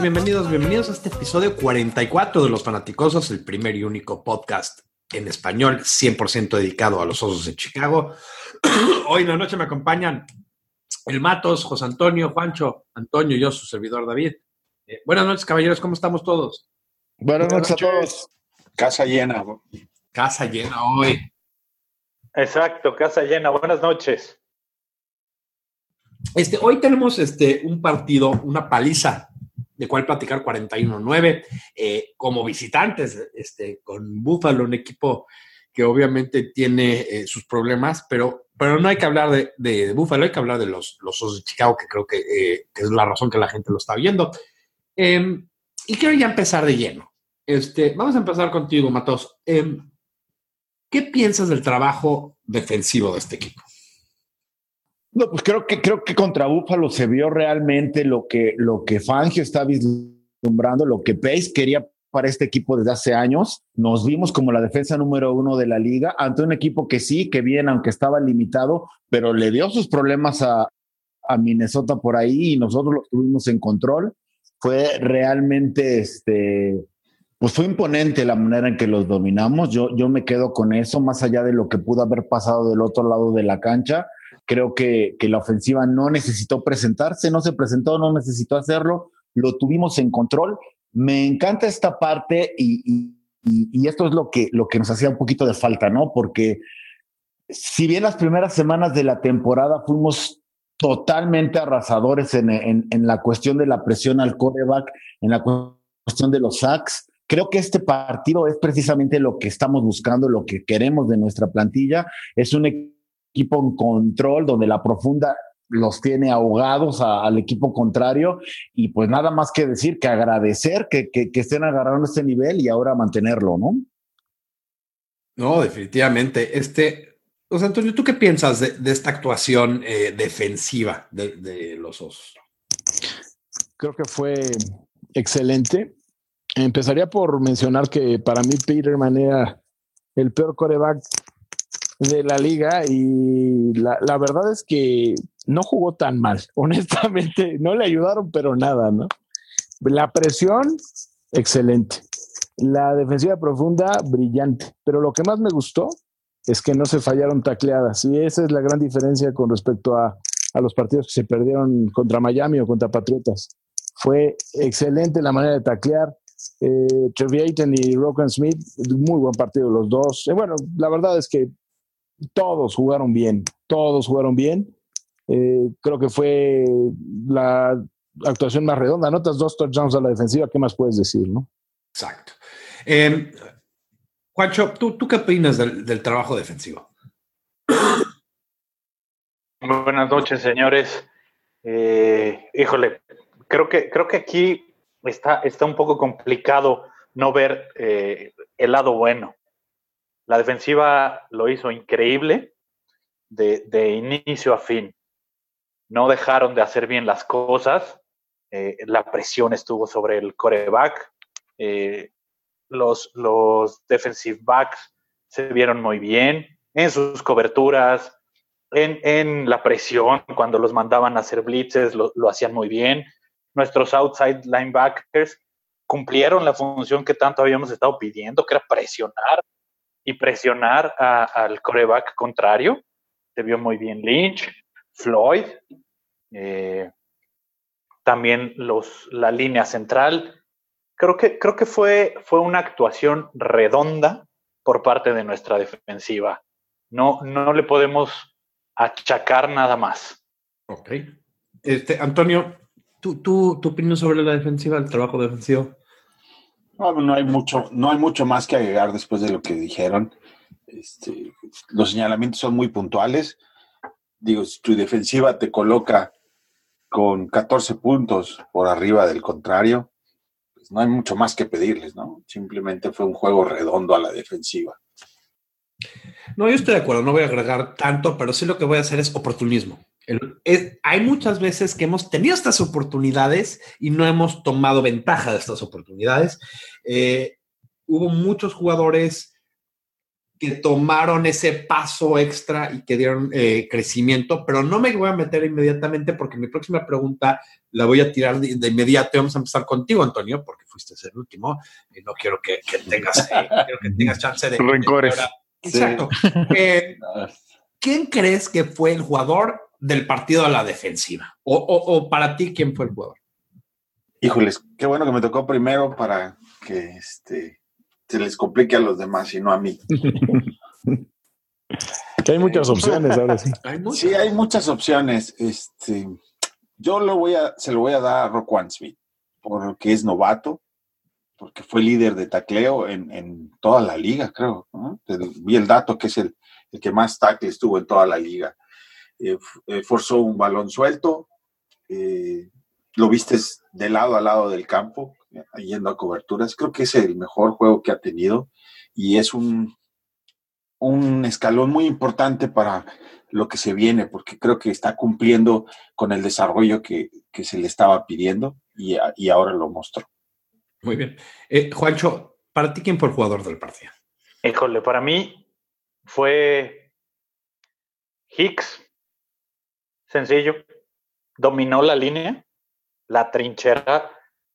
Bienvenidos, bienvenidos, bienvenidos a este episodio 44 de Los Fanaticosos, el primer y único podcast en español 100% dedicado a los Osos de Chicago. Hoy en la noche me acompañan el Matos, José Antonio, Juancho, Antonio y yo, su servidor David. Eh, buenas noches, caballeros, ¿cómo estamos todos? Buenas, noches, a todos. Casa llena. Casa llena hoy. Exacto, casa llena. Buenas noches. Este, hoy tenemos este, un partido, una paliza de cual platicar 41-9 eh, como visitantes este, con Buffalo, un equipo que obviamente tiene eh, sus problemas, pero, pero no hay que hablar de, de, Buffalo, hay que hablar de los, los Osos de Chicago, que creo que, eh, que, es la razón que la gente lo está viendo. Em, y quiero ya empezar de lleno. Este, vamos a empezar contigo, Matos. Em, ¿Qué piensas del trabajo defensivo de este equipo? No, pues creo que, creo que contra Búfalo se vio realmente lo que, lo que Fangio está vislumbrando, lo que Pace quería para este equipo desde hace años. Nos vimos como la defensa número uno de la liga ante un equipo que sí, que bien, aunque estaba limitado, pero le dio sus problemas a, a Minnesota por ahí y nosotros los tuvimos en control. Fue realmente este, pues fue imponente la manera en que los dominamos. Yo, yo me quedo con eso, más allá de lo que pudo haber pasado del otro lado de la cancha. Creo que, que la ofensiva no necesitó presentarse, no se presentó, no necesitó hacerlo. Lo tuvimos en control. Me encanta esta parte y, y, esto es lo que, lo que nos hacía un poquito de falta, ¿no? Porque si bien las primeras semanas de la temporada fuimos totalmente arrasadores en, en, la cuestión de la presión al coreback, en la cuestión de los sacks, Creo que este partido es precisamente lo que estamos buscando, lo que queremos de nuestra plantilla. Es un en control donde la profunda los tiene ahogados a, al equipo contrario y pues nada más que decir que agradecer que, que, que estén agarrando este nivel y ahora mantenerlo, ¿no? No, definitivamente. Este, José Antonio, ¿tú qué piensas de, de esta actuación eh, defensiva de, de los osos? Creo que fue excelente. Empezaría por mencionar que para mí Peterman era el peor coreback de la liga y la, la, verdad es que no jugó tan mal, honestamente, no le ayudaron pero nada, ¿no? La presión, excelente. La defensiva profunda, brillante. Pero lo que más me gustó es que no se fallaron tacleadas y esa es la gran diferencia con respecto a, a los partidos que se perdieron contra Miami o contra Patriotas. Fue excelente la manera de taclear, eh, Treviaten y Rokan Smith, muy buen partido los dos. Eh, bueno, la verdad es que todos jugaron bien, todos jugaron bien. Eh, creo que fue la actuación más redonda. Notas dos touchdowns a la defensiva, ¿qué más puedes decir, no? Exacto. Eh, Juancho, ¿tú, ¿tú, qué opinas del, del trabajo defensivo? Buenas noches, señores. Eh, híjole, creo que, creo que aquí está, está un poco complicado no ver eh, el lado bueno. La defensiva lo hizo increíble de, inicio a fin. No dejaron de hacer bien las cosas. Eh, la presión estuvo sobre el coreback. Eh, los, los defensive backs se vieron muy bien en sus coberturas, en, en la presión, cuando los mandaban a hacer blitzes, lo, lo hacían muy bien nuestros outside linebackers cumplieron la función que tanto habíamos estado pidiendo, que era presionar y presionar al coreback contrario. Se vio muy bien Lynch, Floyd, eh, también los, la línea central. Creo que, creo que fue, fue una actuación redonda por parte de nuestra defensiva. No, no le podemos achacar nada más. Ok. Este, Antonio, ¿Tú, tú, ¿Tu opinión sobre la defensiva, el trabajo defensivo? No, no, hay mucho, no hay mucho más que agregar después de lo que dijeron. Este, los señalamientos son muy puntuales. Digo, si tu defensiva te coloca con 14 puntos por arriba del contrario, pues no hay mucho más que pedirles, ¿no? Simplemente fue un juego redondo a la defensiva. No, yo estoy de acuerdo, no voy a agregar tanto, pero sí lo que voy a hacer es oportunismo. El, es, hay muchas veces que hemos tenido estas oportunidades y no hemos tomado ventaja de estas oportunidades. Eh, hubo muchos jugadores que tomaron ese paso extra y que dieron eh, crecimiento, pero no me voy a meter inmediatamente porque mi próxima pregunta la voy a tirar de, inmediato. Vamos a empezar contigo, Antonio, porque fuiste el último y no quiero que, tengas, eh, que tengas chance de... Rencores. Exacto. Eh, ¿Quién crees que fue el jugador del partido a la defensiva? O, o, para ti, ¿quién fue el jugador? Híjoles, qué bueno que me tocó primero para que este, se les complique a los demás y no a mí. que hay muchas opciones ahora sí. Sí, hay muchas opciones. Este, yo lo voy a, se lo voy a dar a Rock Smith, porque es novato, porque fue líder de tacleo en, toda la liga, creo. Vi el dato que es el, que más tackles tuvo en toda la liga. Eh, eh, forzó un balón suelto, eh, lo viste de lado a lado del campo, yendo a coberturas. Creo que es el mejor juego que ha tenido y es un, un escalón muy importante para lo que se viene, porque creo que está cumpliendo con el desarrollo que, se le estaba pidiendo y, y ahora lo mostró. Muy bien. Eh, Juancho, ¿para ti quién fue el jugador del partido? Híjole, para mí fue Hicks. Sencillo. Dominó la línea, la trinchera,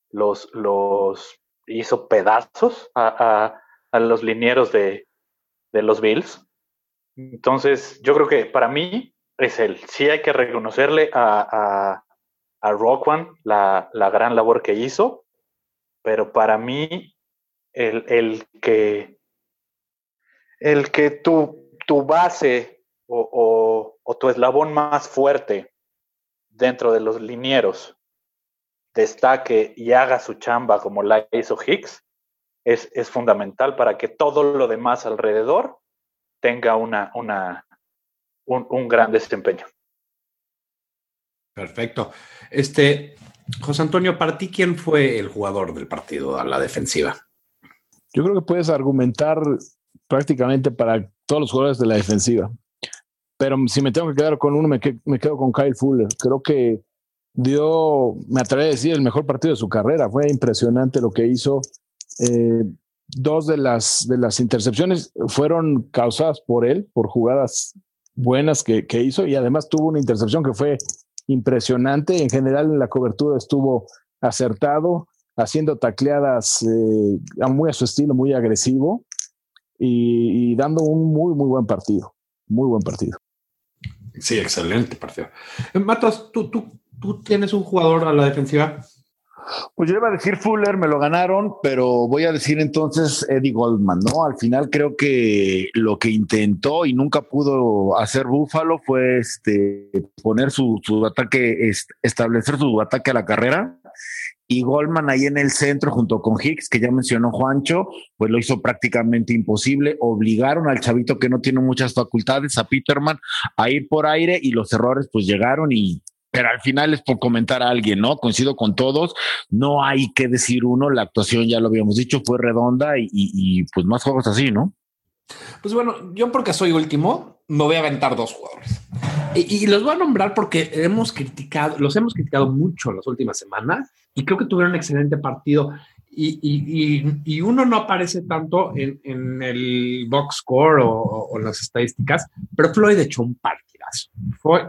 los, los hizo pedazos a, los linieros de, los Bills. Entonces, yo creo que para mí es él. Sí hay que reconocerle a, a, a la, la, gran labor que hizo, pero para mí el, que el que tu, tu base o, o, tu eslabón más fuerte dentro de los linieros destaque y haga su chamba como la hizo Hicks, es, es fundamental para que todo lo demás alrededor tenga una, una, un, un gran desempeño. Perfecto. Este, José Antonio, ¿para ti quién fue el jugador del partido a la defensiva? Yo creo que puedes argumentar prácticamente para todos los jugadores de la defensiva. Pero si me tengo que quedar con uno, me, quedo con Kyle Fuller. Creo que dio, me atrevo a decir, el mejor partido de su carrera. Fue impresionante lo que hizo. Eh, dos de las, de las intercepciones fueron causadas por él, por jugadas buenas que, que hizo, y además tuvo una intercepción que fue impresionante. En general, en la cobertura estuvo acertado, haciendo tacleadas eh, muy a su estilo, muy agresivo y, dando un muy, muy buen partido. Muy buen partido. Sí, excelente partido. Matos, ¿tú, tú, tú tienes un jugador a la defensiva pues yo iba a decir Fuller, me lo ganaron, pero voy a decir entonces Eddie Goldman, ¿no? Al final creo que lo que intentó y nunca pudo hacer Búfalo fue este, poner su, ataque, establecer su ataque a la carrera. Y Goldman ahí en el centro, junto con Hicks, que ya mencionó Juancho, pues lo hizo prácticamente imposible. Obligaron al chavito que no tiene muchas facultades, a Peterman, a ir por aire y los errores pues llegaron y pero al final es por comentar a alguien, ¿no? Coincido con todos, no hay que decir uno, la actuación ya lo habíamos dicho, fue redonda y, pues más juegos así, ¿no? Pues bueno, yo porque soy último, me voy a aventar dos jugadores. Y, los voy a nombrar porque hemos criticado, los hemos criticado mucho las últimas semanas y creo que tuvieron un excelente partido. Y, uno no aparece tanto en, el box score o, o, las estadísticas, pero Floyd echó un par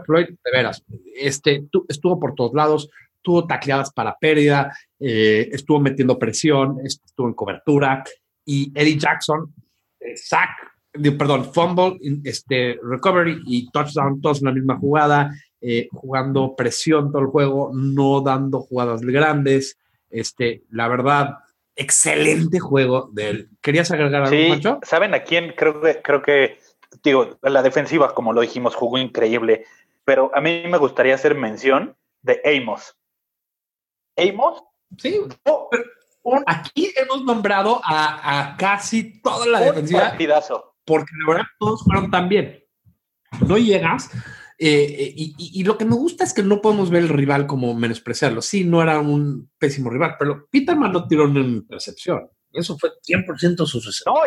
Floyd, de veras, este, estuvo por todos lados, tuvo tacleadas para pérdida, eh, estuvo metiendo presión, estuvo en cobertura, y Eddie Jackson, eh, perdón, fumble, este, recovery y touchdown, todos en la misma jugada, eh, jugando presión todo el juego, no dando jugadas grandes. Este, la verdad, excelente juego de él. ¿Querías agregar algo, sí, ¿Saben a quién? Creo que, creo que digo, la defensiva, como lo dijimos, jugó increíble, pero a mí me gustaría hacer mención de Amos. Amos. Sí, aquí hemos nombrado a, casi toda la defensiva. Partidazo. Porque la verdad todos fueron tan bien. No llegas. Eh, y, lo que me gusta es que no podemos ver el rival como menospreciarlo. Sí, no era un pésimo rival, pero Peterman no tiró una intercepción. Eso fue 100% su suceso. No,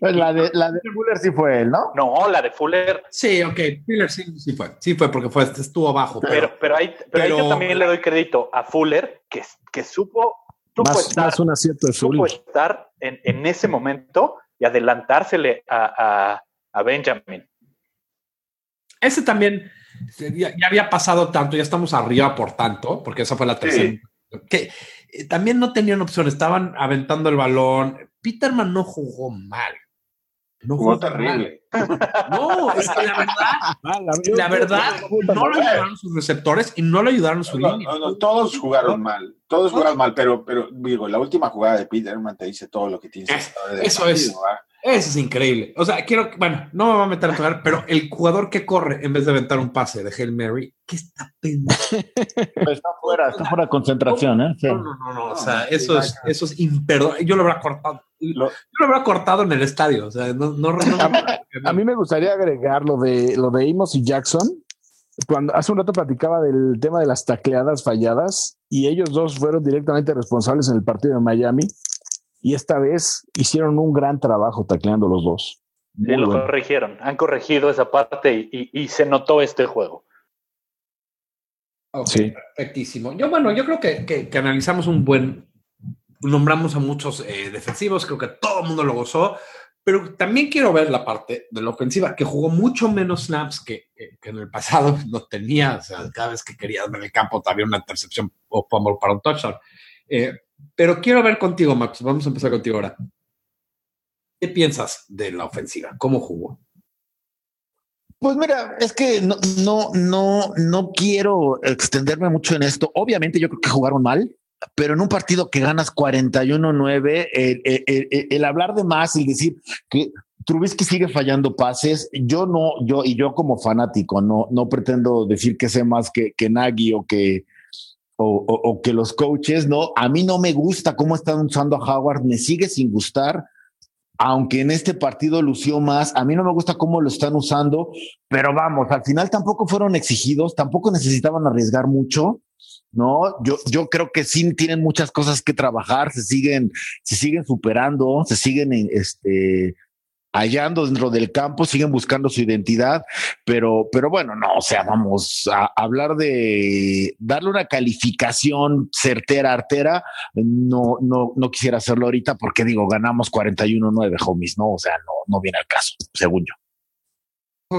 pues la, de, la de Fuller sí fue él, ¿no? No, la de Fuller. Sí, ok. Fuller sí, sí fue. Sí fue porque fue, estuvo abajo. Pero, pero, ahí, pero, yo también le doy crédito a Fuller que, que supo, supo más, estar, más un acierto de supo estar en, en ese momento y adelantársele a, Benjamin. Ese también ya, había pasado tanto, ya estamos arriba por tanto, porque esa fue la tercera. Que eh, también no tenían opción, estaban aventando el balón. Peterman no jugó mal. No jugó terrible. No, es que la verdad, la verdad, no le ayudaron sus receptores y no le ayudaron su línea. todos jugaron mal, todos jugaron mal, pero, pero digo, la última jugada de Peterman te dice todo lo que tienes que saber. Eso es. Eso es increíble. O sea, quiero, bueno, no me voy a meter a jugar, pero el jugador que corre en vez de aventar un pase de Hail Mary, ¿qué está pensando? Está fuera, está fuera de concentración, ¿eh? No, no, no, no, o sea, eso es, eso es imperdonable. Yo lo habría cortado, lo, yo lo habría cortado en el estadio, o sea, no, no, a, mí me gustaría agregar lo de, lo de Amos y Jackson. Cuando hace un rato platicaba del tema de las tacleadas falladas y ellos dos fueron directamente responsables en el partido de Miami y esta vez hicieron un gran trabajo tacleando los dos. Sí, lo corrigieron, han corregido esa parte y, se notó este juego. sí. Perfectísimo. Yo, bueno, yo creo que, analizamos un buen, nombramos a muchos eh, defensivos, creo que todo el mundo lo gozó, pero también quiero ver la parte de la ofensiva, que jugó mucho menos snaps que, en el pasado no tenía, o sea, cada vez que quería ver el campo había una intercepción o para un touchdown. Eh, pero quiero ver contigo, Max. Vamos a empezar contigo ahora. ¿Qué piensas de la ofensiva? ¿Cómo jugó? Pues mira, es que no, no, no, no quiero extenderme mucho en esto. Obviamente yo creo que jugaron mal, pero en un partido que ganas 41-9, el, hablar de más y decir que Trubisky sigue fallando pases, yo no, yo y yo como fanático no, no pretendo decir que sé más que, que Nagy o que, o, que los coaches, no, a mí no me gusta cómo están usando a Howard, me sigue sin gustar, aunque en este partido lució más, a mí no me gusta cómo lo están usando, pero vamos, al final tampoco fueron exigidos, tampoco necesitaban arriesgar mucho. No, yo, yo creo que sí tienen muchas cosas que trabajar, se siguen, se siguen superando, se siguen este, hallando dentro del campo, siguen buscando su identidad, pero, pero bueno, no, o sea, vamos a hablar de darle una calificación certera, artera, no, no, no quisiera hacerlo ahorita porque digo, ganamos 41-9, homies, ¿no? O sea, no, no viene al caso, según yo.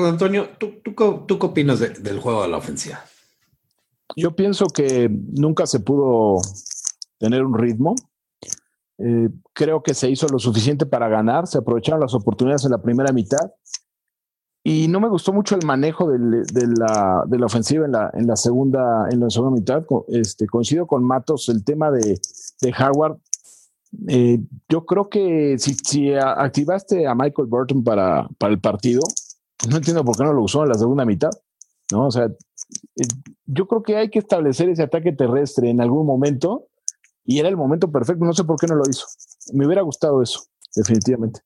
Antonio, ¿tú, tú, tú qué opinas del juego de la ofensiva? Yo pienso que nunca se pudo tener un ritmo. Eh, creo que se hizo lo suficiente para ganar, se aprovecharon las oportunidades en la primera mitad y no me gustó mucho el manejo de, la, de, la, ofensiva en la, en la, segunda, en la segunda mitad. Este, coincido con Matos, el tema de, de Howard. Eh, yo creo que si, si, activaste a Michael Burton para, para el partido, no entiendo por qué no lo usó en la segunda mitad. ¿no? O sea, eh, yo creo que hay que establecer ese ataque terrestre en algún momento y era el momento perfecto. No sé por qué no lo hizo. Me hubiera gustado eso, definitivamente.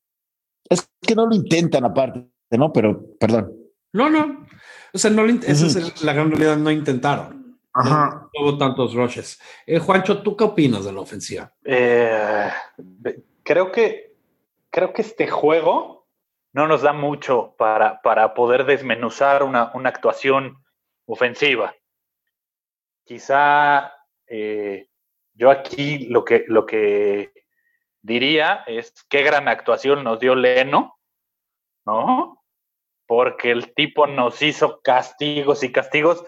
Es que no lo intentan aparte, ¿no? Pero, perdón. No, no. O sea, no esa es la gran realidad, no intentaron. Ajá. No, hubo tantos rushes. Eh, Juancho, ¿tú qué opinas de la ofensiva? Eh, creo que creo que este juego no nos da mucho para, para poder desmenuzar una, una actuación ofensiva. Quizá eh, yo aquí lo que, lo que diría es qué gran actuación nos dio Leno, ¿no? Porque el tipo nos hizo castigos y castigos.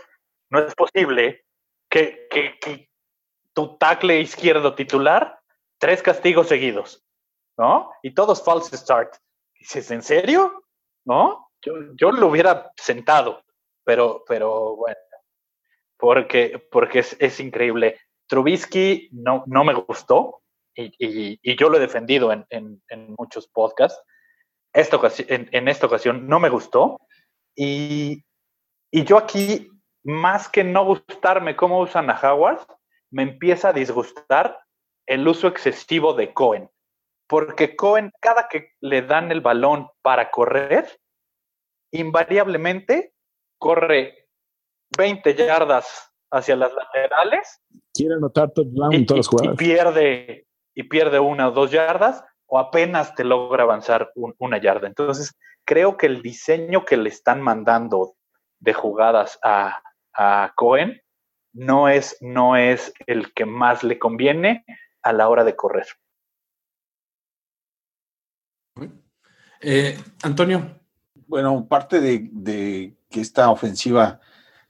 No es posible que, que, tu tackle izquierdo titular, tres castigos seguidos, ¿no? Y todos false start. Dices, ¿en serio? ¿No? Yo, yo lo hubiera sentado, pero, pero bueno, porque, porque es, es increíble. Trubisky no, no me gustó y, yo lo he defendido en, muchos podcasts. Esta en, esta ocasión no me gustó y, yo aquí, más que no gustarme cómo usan a Howard, me empieza a disgustar el uso excesivo de Cohen. Porque Cohen, cada que le dan el balón para correr, invariablemente corre 20 yardas hacia las laterales quiere anotar touchdown en todas las jugadas. Y pierde, y pierde una o dos yardas, o apenas te logra avanzar una yarda. Entonces, creo que el diseño que le están mandando de jugadas a, a Cohen no es, no es el que más le conviene a la hora de correr. Eh, Antonio. Bueno, parte de, que esta ofensiva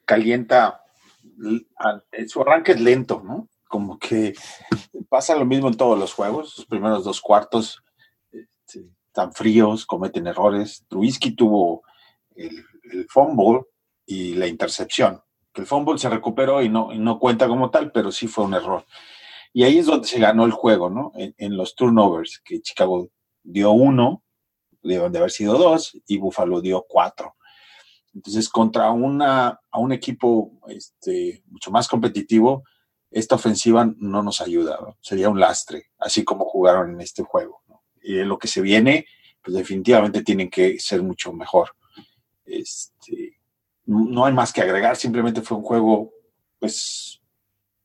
calienta, su arranque es lento, ¿no? Como que pasa lo mismo en todos los juegos, los primeros dos cuartos este, están fríos, cometen errores. Trubisky tuvo el, fumble y la intercepción. El fumble se recuperó y no, no cuenta como tal, pero sí fue un error. Y ahí es donde se ganó el juego, ¿no? En, en los turnovers, que Chicago dio uno de haber sido dos y Buffalo dio cuatro. Entonces, contra una, un equipo este, mucho más competitivo, esta ofensiva no nos ayuda, sería un lastre, así como jugaron en este juego. Y lo que se viene, pues definitivamente tienen que ser mucho mejor. Este, no hay más que agregar, simplemente fue un juego, pues,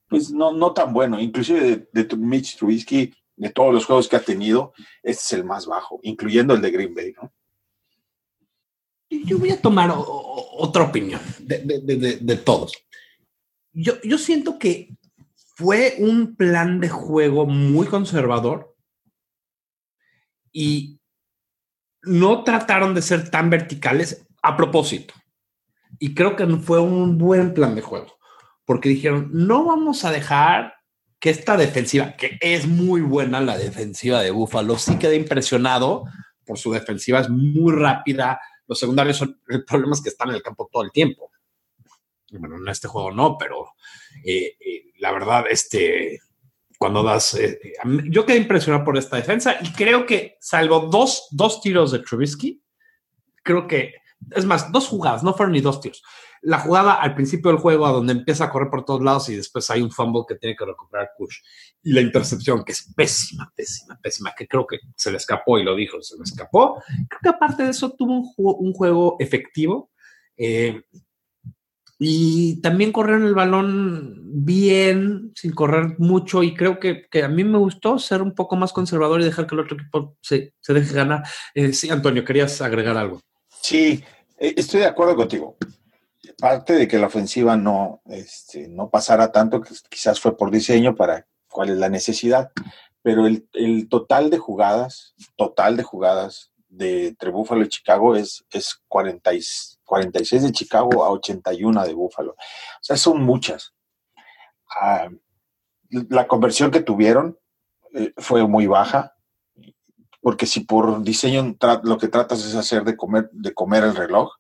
pues no, no tan bueno. Inclusive de, de Mitch Trubisky, de todos los juegos que ha tenido, este es el más bajo, incluyendo el de Green Bay, ¿no? Yo voy a tomar otra opinión de, todos. Yo, yo siento que fue un plan de juego muy conservador y no trataron de ser tan verticales a propósito. Y creo que fue un buen plan de juego, porque dijeron, no vamos a dejar que esta defensiva, que es muy buena la defensiva de Buffalo, sí queda impresionado por su defensiva, es muy rápida. Los secundarios son el problema es que están en el campo todo el tiempo. Bueno, en este juego no, pero eh, eh, la verdad, este, cuando das, eh, yo quedé impresionado por esta defensa y creo que salvo dos, dos tiros de Trubisky, creo que, es más, dos jugadas, no fueron ni dos tiros la jugada al principio del juego, a donde empieza a correr por todos lados y después hay un fumble que tiene que recuperar Kush. Y la intercepción, que es pésima, pésima, pésima, que creo que se le escapó y lo dijo, se le escapó. Creo que aparte de eso tuvo un, juego, efectivo. Eh, y también corrieron el balón bien, sin correr mucho, y creo que, a mí me gustó ser un poco más conservador y dejar que el otro equipo se, deje ganar. Eh, sí, Antonio, querías agregar algo. Sí, eh, estoy de acuerdo contigo parte de que la ofensiva no, este, no pasara tanto, que quizás fue por diseño para cuál es la necesidad, pero el, total de jugadas, total de jugadas de entre Búfalo y Chicago es, es 40, 46 de Chicago a 81 de Búfalo. O sea, son muchas. Ah, la conversión que tuvieron eh, fue muy baja, porque si por diseño lo que tratas es hacer de comer, de comer el reloj,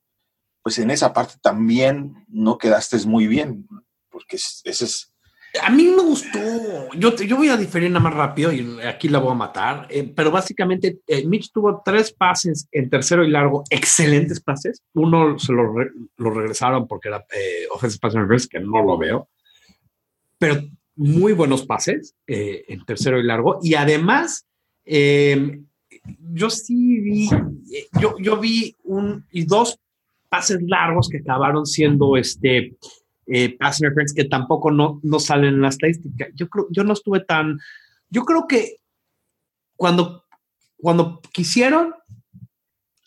pues en esa parte también no quedaste muy bien, porque ese es... A mí me gustó, yo, voy a diferir nada más rápido y aquí la voy a matar, eh, pero básicamente eh, Mitch tuvo tres pases en tercero y largo, excelentes pases, uno se lo, regresaron porque era eh, offensive pass reverse, que no lo veo, pero muy buenos pases eh, en tercero y largo, y además yo sí vi, yo, vi dos pases largos que acabaron siendo este eh, pass que tampoco no, no salen en la estadística. Yo creo, yo no estuve tan, yo creo que cuando, cuando quisieron,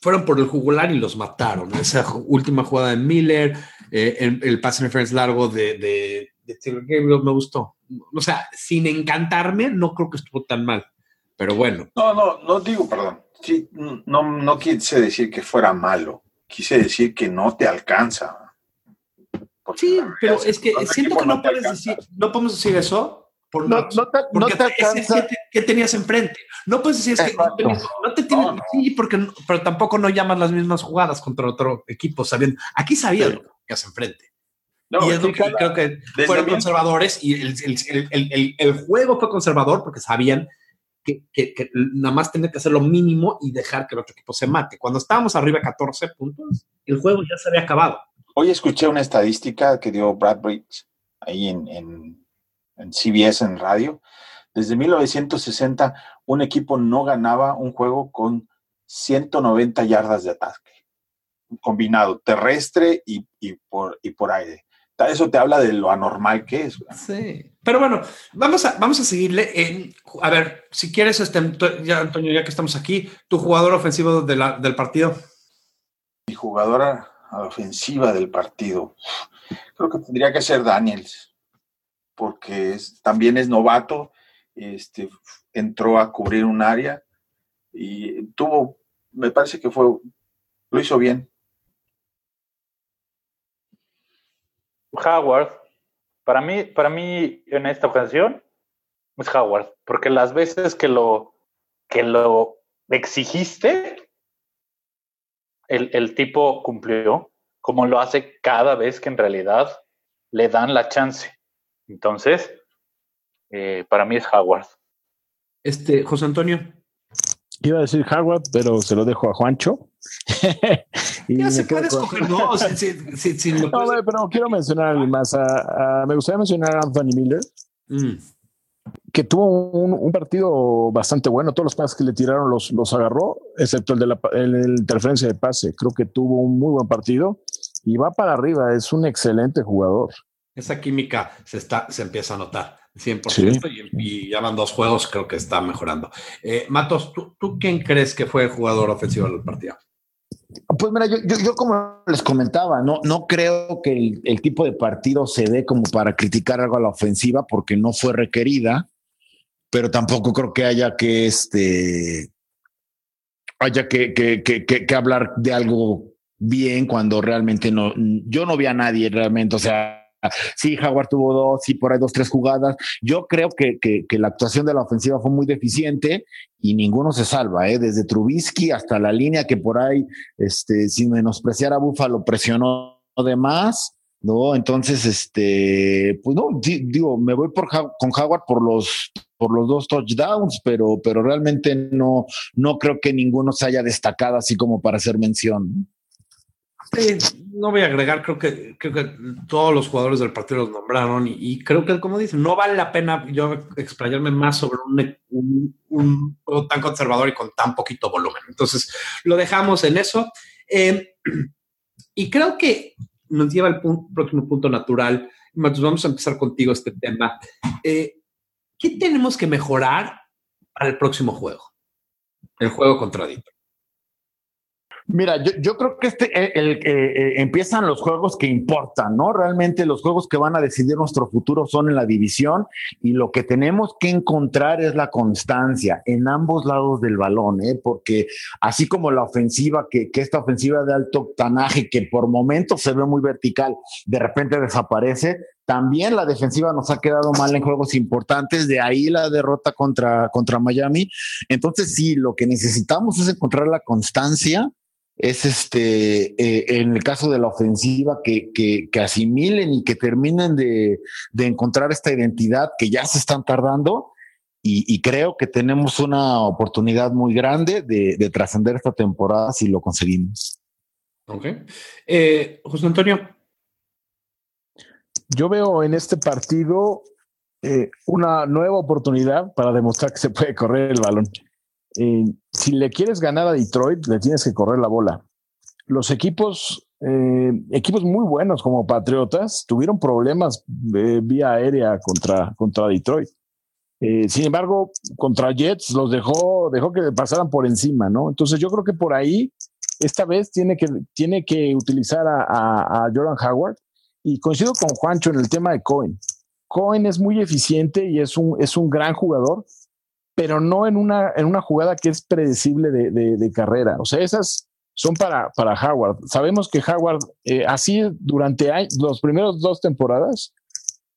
fueron por el jugular y los mataron. Esa última jugada de Miller, eh, el, el pass largo de, de, de me gustó. O sea, sin encantarme, no creo que estuvo tan mal. Pero bueno. No, no, no digo, perdón. No, no quise decir que fuera malo quise decir que no te alcanza. Sí, pero es que siento que no, puedes decir, no podemos decir eso. Por no, no, te, no te alcanza. ¿qué, tenías enfrente? No puedes decir es que no, te tienes, sí, porque pero tampoco no llamas las mismas jugadas contra otro equipo sabiendo. Aquí sabías lo que tenías enfrente. y es lo que creo que fueron conservadores y el, el, el, el, juego fue conservador porque sabían que, nada más tener que hacer lo mínimo y dejar que el otro equipo se mate. Cuando estábamos arriba 14 puntos, el juego ya se había acabado. Hoy escuché una estadística que dio Brad Briggs ahí en, en, CBS en radio. Desde 1960, un equipo no ganaba un juego con 190 yardas de ataque, combinado terrestre y, y, por, y por aire eso te habla de lo anormal que es. Sí, pero bueno, vamos a, vamos a seguirle. En, a ver, si quieres, este, ya, Antonio, ya que estamos aquí, tu jugador ofensivo del partido. Mi jugadora ofensiva del partido. Creo que tendría que ser Daniels, porque también es novato, este, entró a cubrir un área y tuvo me parece que fue, lo hizo bien. Howard, para mí, para mí en esta ocasión es Howard, porque las veces que lo, que lo exigiste, el, el tipo cumplió, como lo hace cada vez que en realidad le dan la chance. Entonces, eh, para mí es Howard. Este, José Antonio. Iba a decir Howard, pero se lo dejo a Juancho. ya se puede escoger dos. no, pero quiero mencionar a alguien más. me gustaría mencionar a Anthony Miller, mm. Que tuvo un, partido bastante bueno. Todos los pases que le tiraron los, los agarró, excepto el de la interferencia de pase. Creo que tuvo un muy buen partido y va para arriba. Es un excelente jugador. Esa química se, está, se empieza a notar. 100% y, ya van dos juegos, creo que está mejorando. Eh, Matos, ¿tú, ¿tú, quién crees que fue el jugador ofensivo del partido? Pues mira, yo, yo, como les comentaba, no, no creo que el, tipo de partido se dé como para criticar algo a la ofensiva porque no fue requerida, pero tampoco creo que haya que este haya que, que, que, que hablar de algo bien cuando realmente no, yo no vi a nadie realmente, o sea, Sí, Jaguar tuvo dos, sí, por ahí dos, tres jugadas. Yo creo que, que, la actuación de la ofensiva fue muy deficiente y ninguno se salva, ¿eh? desde Trubisky hasta la línea que por ahí, este, sin menospreciar a Búfalo, presionó de más. ¿No? Entonces, este, pues no, digo, me voy por, con Jaguar por los, por los dos touchdowns, pero, pero realmente no, no creo que ninguno se haya destacado así como para hacer mención no voy a agregar, creo que, creo que todos los jugadores del partido los nombraron y, creo que, como dicen, no vale la pena yo explayarme más sobre un, tan conservador y con tan poquito volumen. Entonces, lo dejamos en eso. Eh, y creo que nos lleva al próximo punto natural. Vamos a empezar contigo este tema. Eh, ¿Qué tenemos que mejorar para el próximo juego? El juego contra Mira, yo, yo, creo que este eh, el, eh, empiezan los juegos que importan, ¿no? Realmente los juegos que van a decidir nuestro futuro son en la división y lo que tenemos que encontrar es la constancia en ambos lados del balón, ¿eh? Porque así como la ofensiva, que, que esta ofensiva de alto octanaje que por momentos se ve muy vertical, de repente desaparece, también la defensiva nos ha quedado mal en juegos importantes, de ahí la derrota contra, contra Miami. Entonces, sí, lo que necesitamos es encontrar la constancia es este, eh, en el caso de la ofensiva, que, que, asimilen y que terminen de, de, encontrar esta identidad que ya se están tardando. Y, creo que tenemos una oportunidad muy grande de, de trascender esta temporada si lo conseguimos. Ok. Eh, José Antonio. Yo veo en este partido eh, una nueva oportunidad para demostrar que se puede correr el balón. Eh, si le quieres ganar a Detroit, le tienes que correr la bola. Los equipos, eh, equipos muy buenos como Patriotas, tuvieron problemas de vía aérea contra, contra Detroit. Eh, sin embargo, contra Jets los dejó, dejó que pasaran por encima, ¿no? Entonces yo creo que por ahí, esta vez tiene que, tiene que utilizar a, a, a Jordan Howard y coincido con Juancho en el tema de Cohen. Cohen es muy eficiente y es un, es un gran jugador, pero no en una, en una jugada que es predecible de, carrera. O sea, esas son para, para Howard. Sabemos que Howard, eh, así durante los primeros dos temporadas,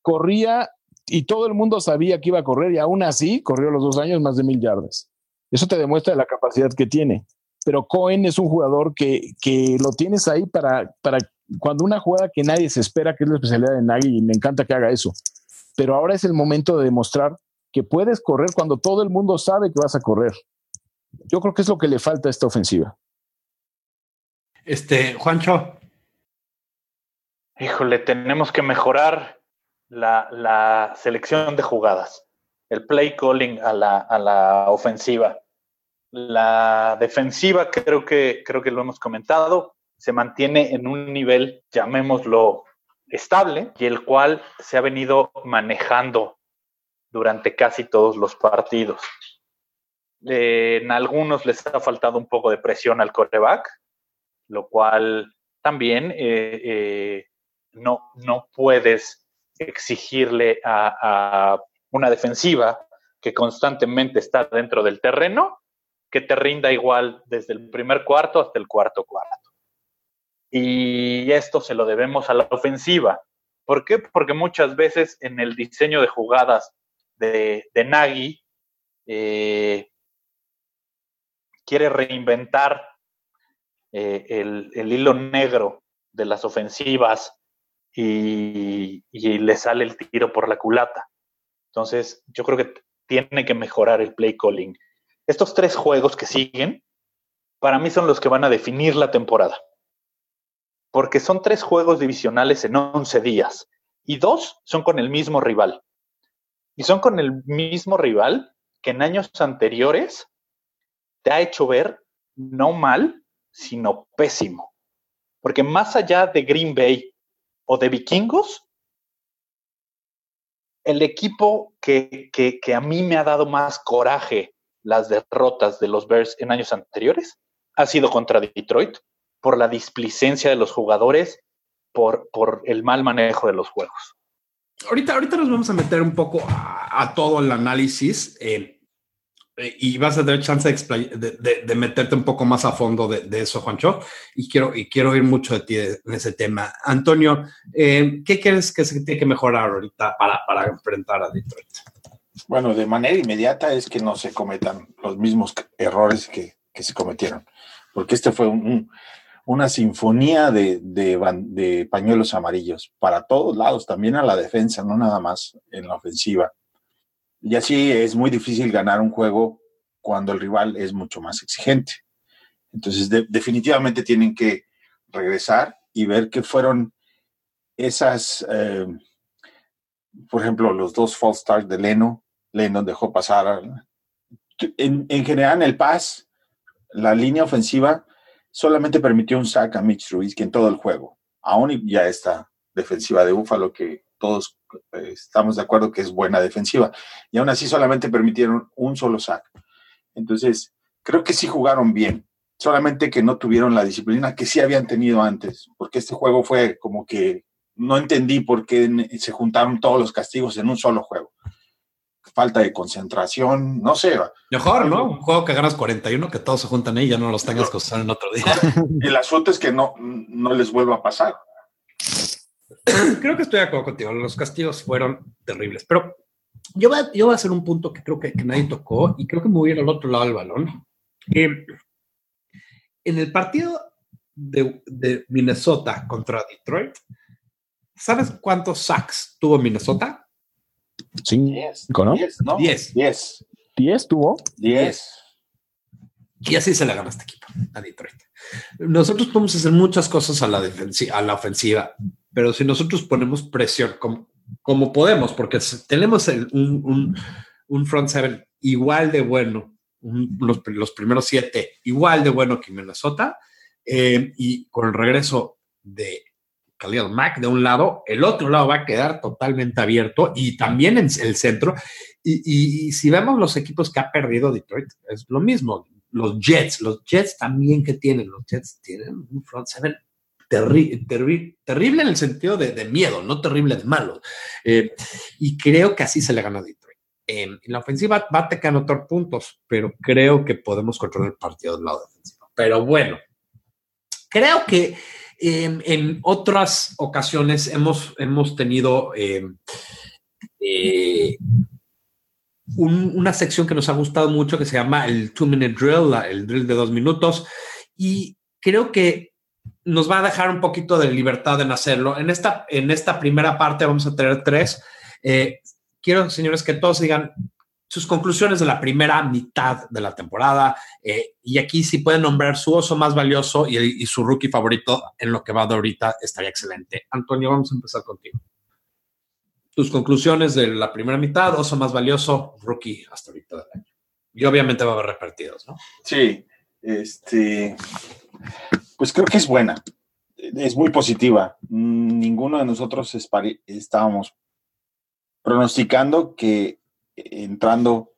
corría y todo el mundo sabía que iba a correr y aún así corrió los dos años más de mil yardas. Eso te demuestra la capacidad que tiene. Pero Cohen es un jugador que, que lo tienes ahí para, para cuando una jugada que nadie se espera, que es la especialidad de Nagy, y me encanta que haga eso. Pero ahora es el momento de demostrar que puedes correr cuando todo el mundo sabe que vas a correr. Yo creo que es lo que le falta a esta ofensiva. Este, Juancho. Híjole, tenemos que mejorar la, selección de jugadas, el play calling a la, a la ofensiva. La defensiva, creo que, creo que lo hemos comentado, se mantiene en un nivel, llamémoslo, estable, y el cual se ha venido manejando durante casi todos los partidos. en algunos les ha faltado un poco de presión al coreback, lo cual también eh, eh, no, no puedes exigirle a, una defensiva que constantemente está dentro del terreno que te rinda igual desde el primer cuarto hasta el cuarto cuarto. Y esto se lo debemos a la ofensiva. ¿Por qué? Porque muchas veces en el diseño de jugadas de, Nagy eh, quiere reinventar eh, el, hilo negro de las ofensivas y, y, le sale el tiro por la culata. Entonces, yo creo que tiene que mejorar el play calling. Estos tres juegos que siguen, para mí son los que van a definir la temporada. Porque son tres juegos divisionales en 11 días y dos son con el mismo rival. Y son con el mismo rival que en años anteriores te ha hecho ver no mal, sino pésimo. Porque más allá de Green Bay o de Vikingos, el equipo que, que, a mí me ha dado más coraje las derrotas de los Bears en años anteriores ha sido contra Detroit por la displicencia de los jugadores, por, por el mal manejo de los juegos. Ahorita, ahorita nos vamos a meter un poco a, todo el análisis eh, eh, y vas a tener chance de, meterte un poco más a fondo de, eso, Juancho, y quiero, y quiero oír mucho de ti en ese tema. Antonio, eh, ¿qué crees que se tiene que mejorar ahorita para, para enfrentar a Detroit? Bueno, de manera inmediata es que no se cometan los mismos errores que, se cometieron, porque este fue una sinfonía de, pañuelos amarillos para todos lados, también a la defensa, no nada más en la ofensiva. Y así es muy difícil ganar un juego cuando el rival es mucho más exigente. Entonces, definitivamente tienen que regresar y ver qué fueron esas, eh, por ejemplo, los dos false starts de Leno, Lennon dejó pasar. En, en general, el pass, la línea ofensiva solamente permitió un sack a Mitch Ruiz que en todo el juego. Aún ya esta defensiva de Búfalo que todos eh, estamos de acuerdo que es buena defensiva. Y aún así solamente permitieron un solo sack. Entonces, creo que sí jugaron bien. Solamente que no tuvieron la disciplina que sí habían tenido antes. Porque este juego fue como que no entendí por qué se juntaron todos los castigos en un solo juego falta de concentración, no sé. Mejor, ¿no? Un juego que ganas 41, que todos se juntan ahí y ya no los tengas que usar en otro día. El asunto es que no, no les vuelva a pasar. Creo que estoy de acuerdo contigo. Los castigos fueron terribles, pero yo voy a, yo voy a hacer un punto que creo que, nadie tocó y creo que me voy a ir al otro lado del balón. en el partido de, de Minnesota contra Detroit, ¿sabes cuántos sacks tuvo Minnesota? Cinco, ¿no? Diez, ¿no? Diez. Diez. ¿Diez tuvo? Diez. Y así se le gana este equipo, a Detroit. Nosotros podemos hacer muchas cosas a la, a la ofensiva, pero si nosotros ponemos presión como, como podemos, porque tenemos un, un, front seven igual de bueno, los, los, primeros siete igual de bueno que Minnesota, eh, y con el regreso de Khalil Mack de un lado, el otro lado va a quedar totalmente abierto y también en el centro. Y, si vemos los equipos que ha perdido Detroit, es lo mismo. Los Jets, los Jets también que tienen, los Jets tienen un front seven terrible en el sentido de, miedo, no terrible de malo. Eh, y creo que así se le gana a Detroit. en la ofensiva va a tener otros puntos, pero creo que podemos controlar el partido del lado defensivo. Pero bueno, creo que en otras ocasiones hemos, hemos tenido em, eh, una sección que nos ha gustado mucho que se llama el Two Minute Drill, el drill de dos minutos, y creo que nos va a dejar un poquito de libertad en hacerlo. En esta, en esta primera parte vamos a tener tres. Eh, quiero, señores, que todos digan sus conclusiones de la primera mitad de la temporada. Eh, y aquí si pueden nombrar su oso más valioso y, su rookie favorito en lo que va de ahorita, estaría excelente. Antonio, vamos a empezar contigo. Tus conclusiones de la primera mitad, oso más valioso, rookie hasta ahorita del año. Y obviamente va a haber repartidos, ¿no? Sí, este, pues creo que es buena, es muy positiva. Ninguno de nosotros estábamos pronosticando que entrando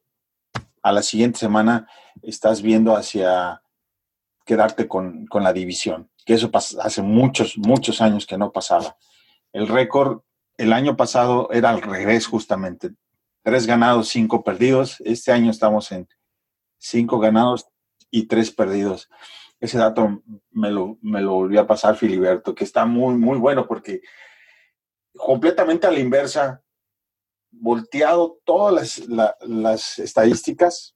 a la siguiente semana estás viendo hacia quedarte con, la división, que eso hace muchos, muchos años que no pasaba. El récord el año pasado era al revés justamente, tres ganados, cinco perdidos. Este año estamos en cinco ganados, y tres perdidos. Ese dato me lo, me lo volvió a pasar Filiberto, que está muy, muy bueno porque completamente a la inversa, volteado todas las, estadísticas,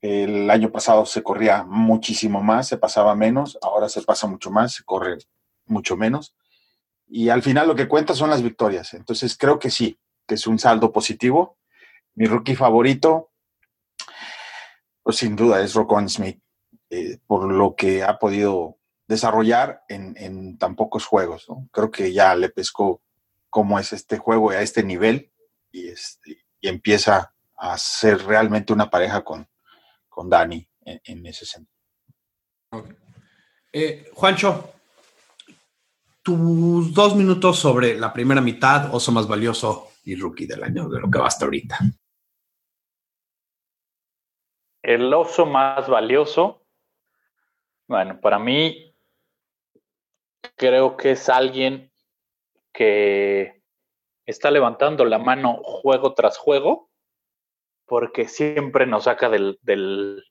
el año pasado se corría muchísimo más, se pasaba menos, ahora se pasa mucho más, se corre mucho menos. Y al final lo que cuenta son las victorias. Entonces creo que sí, que es un saldo positivo. Mi rookie favorito, pues sin duda es Rocon Smith, eh, por lo que ha podido desarrollar en, tan pocos juegos. Creo que ya le pescó cómo es este juego a este nivel y, este, y empieza a ser realmente una pareja con, con Dani en, ese sentido. Eh, Juancho, tus dos minutos sobre la primera mitad, oso más valioso y rookie del año, de lo que va hasta ahorita. El oso más valioso, bueno, para mí creo que es alguien que está levantando la mano juego tras juego porque siempre nos saca del,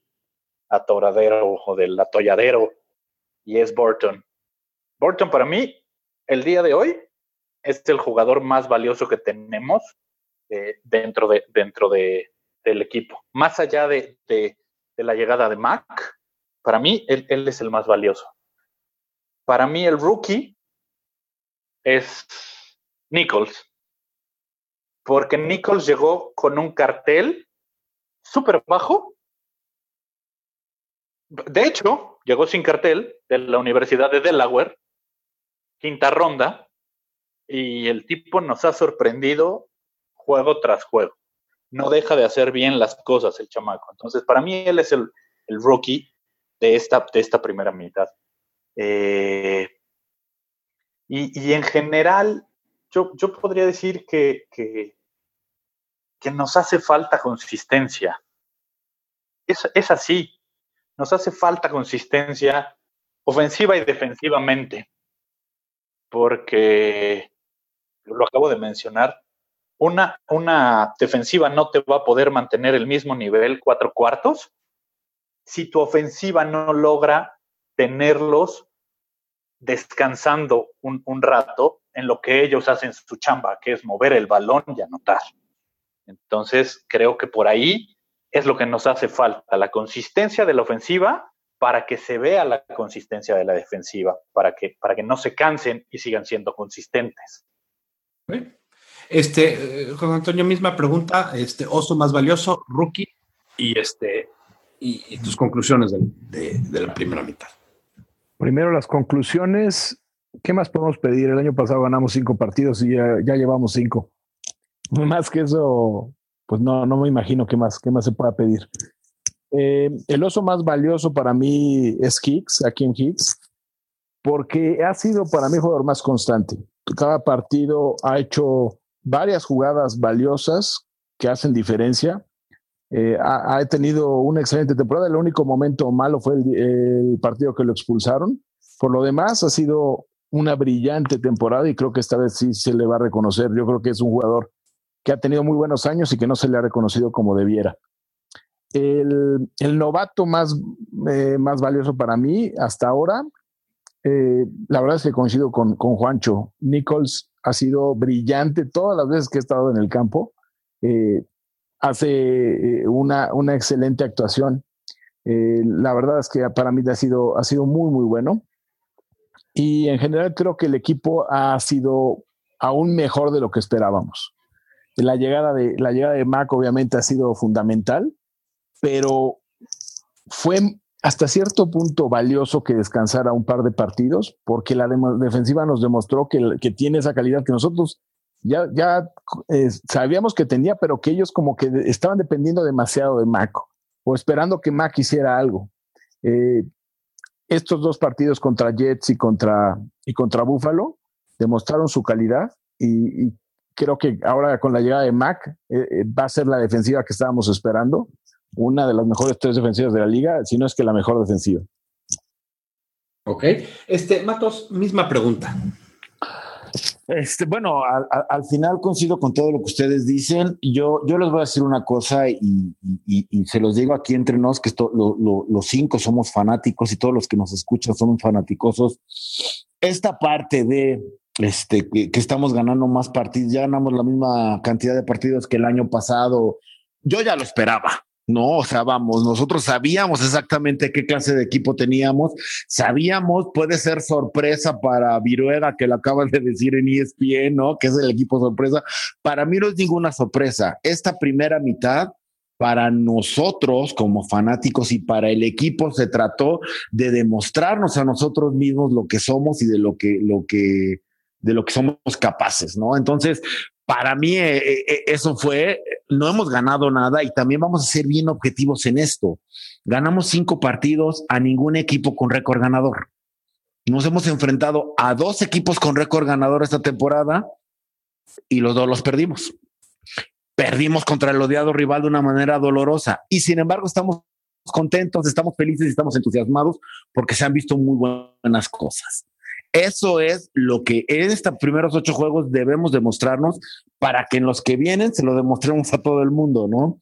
atoradero o del atolladero y es Burton. Burton para mí, el día de hoy, es el jugador más valioso que tenemos eh, dentro, de, dentro de, del equipo. Más allá de, la llegada de Mac, para mí él es el más valioso. Para mí el rookie es Nichols porque Nichols llegó con un cartel súper bajo. De hecho, llegó sin cartel de la Universidad de Delaware, quinta ronda, y el tipo nos ha sorprendido juego tras juego. No deja de hacer bien las cosas el chamaco. Entonces, para mí él es el, rookie de esta, de esta primera mitad. Eh, y, y en general, yo, podría decir que, que, nos hace falta consistencia. Es, es así, nos hace falta consistencia ofensiva y defensivamente, porque lo acabo de mencionar, una, una, defensiva no te va a poder mantener el mismo nivel cuatro cuartos si tu ofensiva no logra tenerlos descansando un, un rato en lo que ellos hacen su chamba, que es mover el balón y anotar. Entonces, creo que por ahí es lo que nos hace falta, la consistencia de la ofensiva para que se vea la consistencia de la defensiva, para que, para que no se cansen y sigan siendo consistentes. Este, eh, Juan Antonio, misma pregunta, este, oso más valioso, rookie, y este, y, tus conclusiones de, de la primera mitad. Primero las conclusiones, ¿qué más podemos pedir? El año pasado ganamos cinco partidos y ya, llevamos cinco. Más que eso, pues no, no me imagino qué más, qué más se pueda pedir. Eh, el oso más valioso para mí es Hicks, aquí en Hicks, porque ha sido para mí el jugador más constante. Cada partido ha hecho varias jugadas valiosas que hacen diferencia. Eh, ha, tenido una excelente temporada. El único momento malo fue el, partido que lo expulsaron. Por lo demás, ha sido una brillante temporada y creo que esta vez sí se le va a reconocer. Yo creo que es un jugador que ha tenido muy buenos años y que no se le ha reconocido como debiera. El, novato más, eh, más valioso para mí hasta ahora, eh, la verdad es que coincido con, con Juancho. Nichols ha sido brillante todas las veces que ha estado en el campo hace eh, una, una excelente actuación. La verdad es que para mí ha sido, ha sido muy, muy bueno. Y en general creo que el equipo ha sido aún mejor de lo que esperábamos. La llegada de, la llegada de Mac obviamente ha sido fundamental, pero fue hasta cierto punto valioso que descansara un par de partidos, porque la defensiva nos demostró que, que tiene esa calidad que nosotros ya, ya eh, sabíamos que tenía, pero que ellos como que estaban dependiendo demasiado de Mac o esperando que Mac hiciera algo. Eh, estos dos partidos contra Jets y contra, y contra Buffalo demostraron su calidad y, creo que ahora con la llegada de Mac eh, va a ser la defensiva que estábamos esperando, una de las mejores tres defensivas de la liga, si no es que la mejor defensiva. Ok. Este, Matos, misma pregunta. Este, bueno, al, final coincido con todo lo que ustedes dicen. Yo, yo les voy a decir una cosa y, se los digo aquí entre nos, que los cinco somos fanáticos y todos los que nos escuchan son fanaticosos. Esta parte de este, que, estamos ganando más partidos, ya ganamos la misma cantidad de partidos que el año pasado. Yo ya lo esperaba. No, o sea, vamos, nosotros sabíamos exactamente qué clase de equipo teníamos, sabíamos, puede ser sorpresa para Viruega, que lo acabas de decir en ESPN, ¿no? Que es el equipo sorpresa. Para mí no es ninguna sorpresa. Esta primera mitad, para nosotros como fanáticos y para el equipo, se trató de demostrarnos a nosotros mismos lo que somos y de lo que, lo que, de lo que somos capaces, ¿no? Entonces, para mí eh, eh, eh, eso fue, no hemos ganado nada y también vamos a ser bien objetivos en esto. Ganamos cinco partidos a ningún equipo con récord ganador. Nos hemos enfrentado a dos equipos con récord ganador esta temporada y los dos los perdimos. Perdimos contra el odiado rival de una manera dolorosa y sin embargo estamos contentos, estamos felices y estamos entusiasmados porque se han visto muy buenas cosas. Eso es lo que en estos primeros ocho juegos debemos demostrarnos para que en los que vienen se lo demostremos a todo el mundo, ¿no?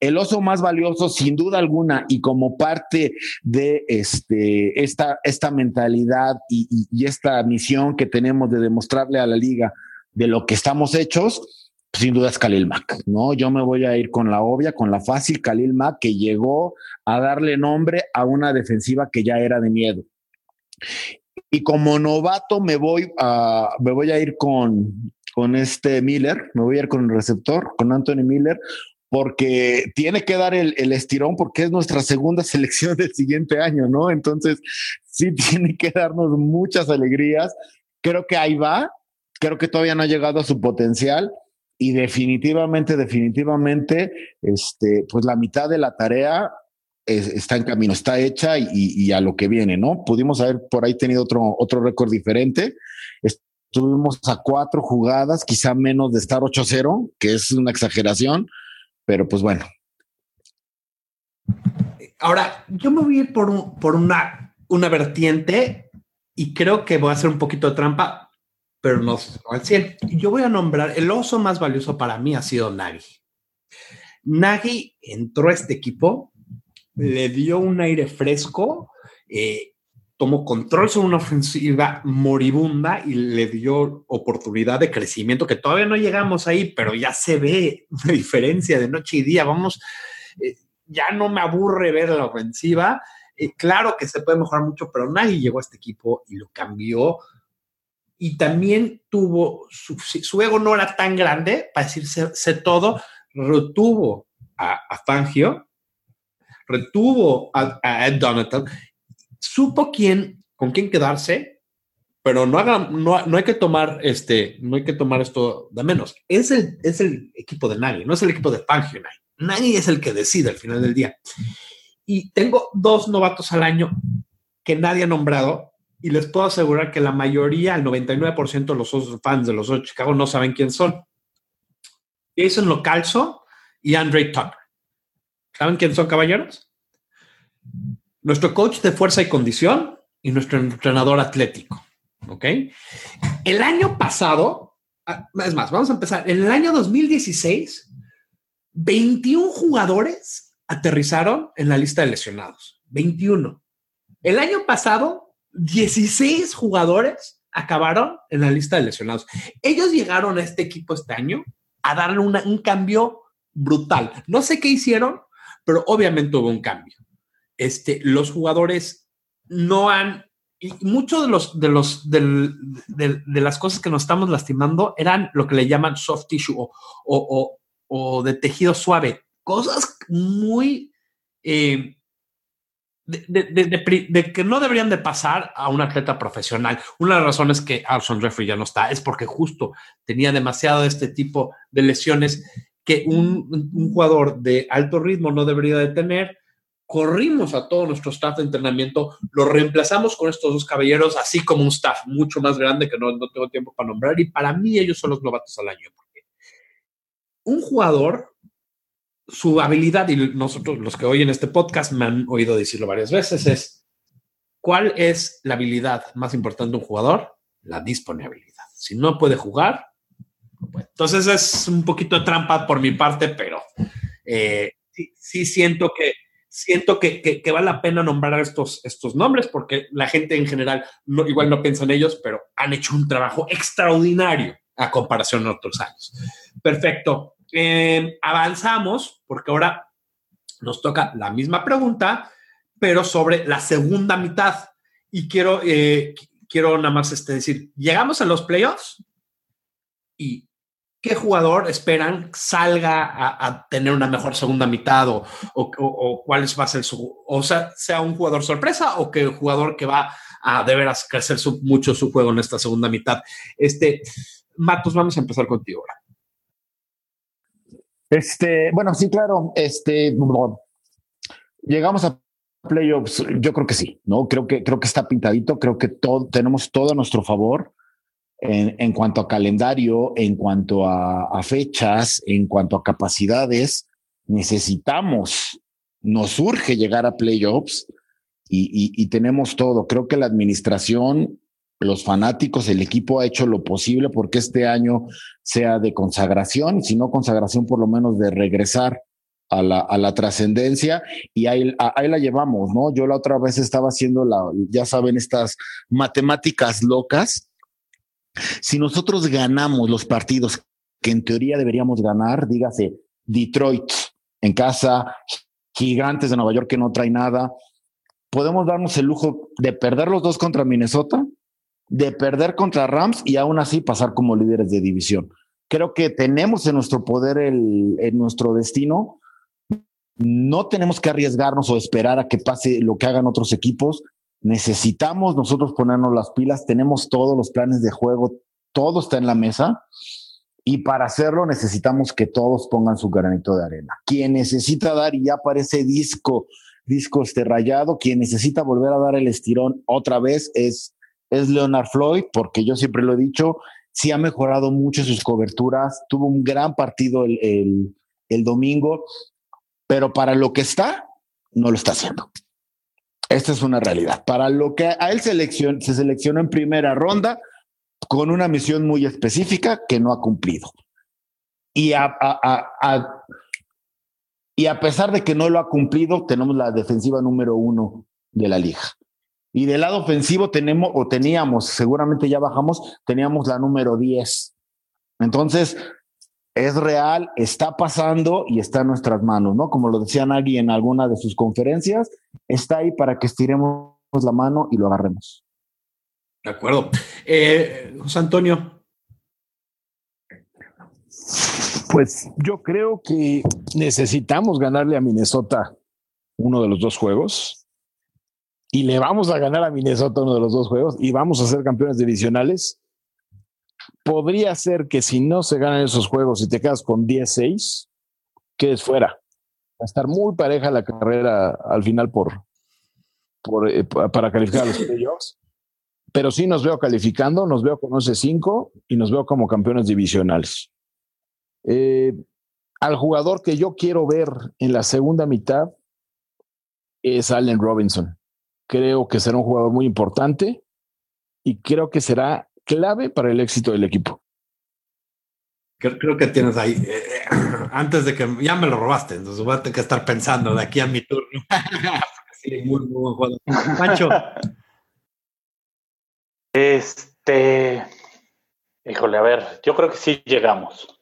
El oso más valioso, sin duda alguna, y como parte de este, esta, esta mentalidad y, esta misión que tenemos de demostrarle a la liga de lo que estamos hechos, sin duda es Khalil Mack, ¿no? Yo me voy a ir con la obvia, con la fácil Khalil Mack, que llegó a darle nombre a una defensiva que ya era de miedo. Y como novato me voy a, me voy a ir con, con este Miller, me voy a ir con el receptor, con Anthony Miller, porque tiene que dar el, el, estirón porque es nuestra segunda selección del siguiente año, ¿no? Entonces, sí tiene que darnos muchas alegrías. Creo que ahí va, creo que todavía no ha llegado a su potencial y definitivamente, definitivamente, este, pues la mitad de la tarea está en camino, está hecha y, a lo que viene, ¿no? Pudimos haber por ahí tenido otro, otro récord diferente. Estuvimos a cuatro jugadas, quizá menos de estar 8-0, que es una exageración, pero pues bueno. Ahora, yo me voy a ir por, por una, una vertiente y creo que voy a hacer un poquito de trampa, pero no, al 100. Yo voy a nombrar el oso más valioso para mí ha sido Nagy. Nagy entró a este equipo le dio un aire fresco, eh, tomó control sobre una ofensiva moribunda y le dio oportunidad de crecimiento, que todavía no llegamos ahí, pero ya se ve una diferencia de noche y día. Vamos, eh, ya no me aburre ver la ofensiva. Eh, claro que se puede mejorar mucho, pero nadie llegó a este equipo y lo cambió. Y también tuvo, su, ego no era tan grande para decirse todo, retuvo a, a Fangio, retuvo a, Ed Donatel, supo quién, con quién quedarse, pero no, haga, no, hay que tomar este, no hay que tomar esto de menos. Es el, es el equipo de nadie, no es el equipo de Fangio. Nadie es el que decide al final del día. Y tengo dos novatos al año que nadie ha nombrado y les puedo asegurar que la mayoría, el 99% de los fans de los ocho Chicago no saben quién son. Jason Localzo y Andre Tucker. ¿Saben quién son, caballeros? Nuestro coach de fuerza y condición y nuestro entrenador atlético. ¿Ok? El año pasado, ah, es más, vamos a empezar. En el año 2016, 21 jugadores aterrizaron en la lista de lesionados. 21. El año pasado, 16 jugadores acabaron en la lista de lesionados. Ellos llegaron a este equipo este año a darle un cambio brutal. No sé qué hicieron, pero obviamente hubo un cambio. Este, los jugadores no han, y muchos de los, de los, de, las cosas que nos estamos lastimando eran lo que le llaman soft tissue o, o, o, de tejido suave, cosas muy, eh, de, que no deberían de pasar a un atleta profesional. Una de las razones que Alson Jeffrey ya no está es porque justo tenía demasiado de este tipo de lesiones que un, jugador de alto ritmo no debería de tener. Corrimos a todo nuestro staff de entrenamiento, lo reemplazamos con estos dos caballeros, así como un staff mucho más grande que no, no tengo tiempo para nombrar. Y para mí ellos son los novatos al año. Un jugador, su habilidad, y nosotros los que oyen este podcast me han oído decirlo varias veces, es ¿cuál es la habilidad más importante de un jugador? La disponibilidad. Si no puede jugar, entonces es un poquito de trampa por mi parte, pero eh, sí, siento que siento que, vale la pena nombrar estos, estos nombres porque la gente en general igual no piensa en ellos, pero han hecho un trabajo extraordinario a comparación de otros años. Perfecto. Eh, avanzamos porque ahora nos toca la misma pregunta, pero sobre la segunda mitad. Y quiero, eh, quiero nada más este, decir, llegamos a los playoffs y ¿qué jugador esperan salga a, tener una mejor segunda mitad o, o, cuál va a ser su, o sea, sea un jugador sorpresa o que jugador que va a de veras crecer mucho su juego en esta segunda mitad? Este, Matos, vamos a empezar contigo ahora. Este, bueno, sí, claro, este, llegamos a playoffs, yo creo que sí, ¿no? Creo que, creo que está pintadito, creo que todo, tenemos todo a nuestro favor en, cuanto a calendario, en cuanto a, fechas, en cuanto a capacidades. Necesitamos, nos urge llegar a playoffs y, y tenemos todo. Creo que la administración, los fanáticos, el equipo ha hecho lo posible porque este año sea de consagración, si no consagración, por lo menos de regresar a la, a la trascendencia y ahí, ahí la llevamos, ¿no? Yo la otra vez estaba haciendo la, ya saben, estas matemáticas locas. Si nosotros ganamos los partidos que en teoría deberíamos ganar, dígase Detroit en casa, Gigantes de Nueva York que no trae nada, podemos darnos el lujo de perder los dos contra Minnesota, de perder contra Rams y aún así pasar como líderes de división. Creo que tenemos en nuestro poder el, en nuestro destino no tenemos que arriesgarnos o esperar a que pase lo que hagan otros equipos. Necesitamos nosotros ponernos las pilas, tenemos todos los planes de juego, todo está en la mesa y para hacerlo necesitamos que todos pongan su granito de arena. Quien necesita dar y ya parece disco, disco este quien necesita volver a dar el estirón otra vez es, es Leonard Floyd, porque yo siempre lo he dicho, sí ha mejorado mucho sus coberturas, tuvo un gran partido el, el domingo pero para lo que está, no lo está haciendo. Esta es una realidad. Para lo que a él se seleccionó en primera ronda con una misión muy específica que no ha cumplido. Y a, y a pesar de que no lo ha cumplido, tenemos la defensiva número uno de la liga. Y del lado ofensivo tenemos, o teníamos, seguramente ya bajamos, teníamos la número 10. Entonces, es real, está pasando y está en nuestras manos, ¿no? Como lo decía Nagui en alguna de sus conferencias, está ahí para que estiremos la mano y lo agarremos. De acuerdo. Eh, José Antonio. Pues yo creo que necesitamos ganarle a Minnesota uno de los dos juegos y le vamos a ganar a Minnesota uno de los dos juegos y vamos a ser campeones divisionales podría ser que si no se ganan esos juegos y te quedas con 10-6, quedes fuera. Va a estar muy pareja la carrera al final por, eh, para calificar a los playoffs. Pero sí nos veo calificando, nos veo con 11-5 y nos veo como campeones divisionales. Eh, al jugador que yo quiero ver en la segunda mitad es Allen Robinson. Creo que será un jugador muy importante y creo que será clave para el éxito del equipo. Creo, que tienes ahí, eh, eh, antes de que ya me lo robaste, entonces voy a tener que estar pensando de aquí a mi turno. sí, muy, muy buen jugador. Este, híjole, a ver, yo creo que sí llegamos.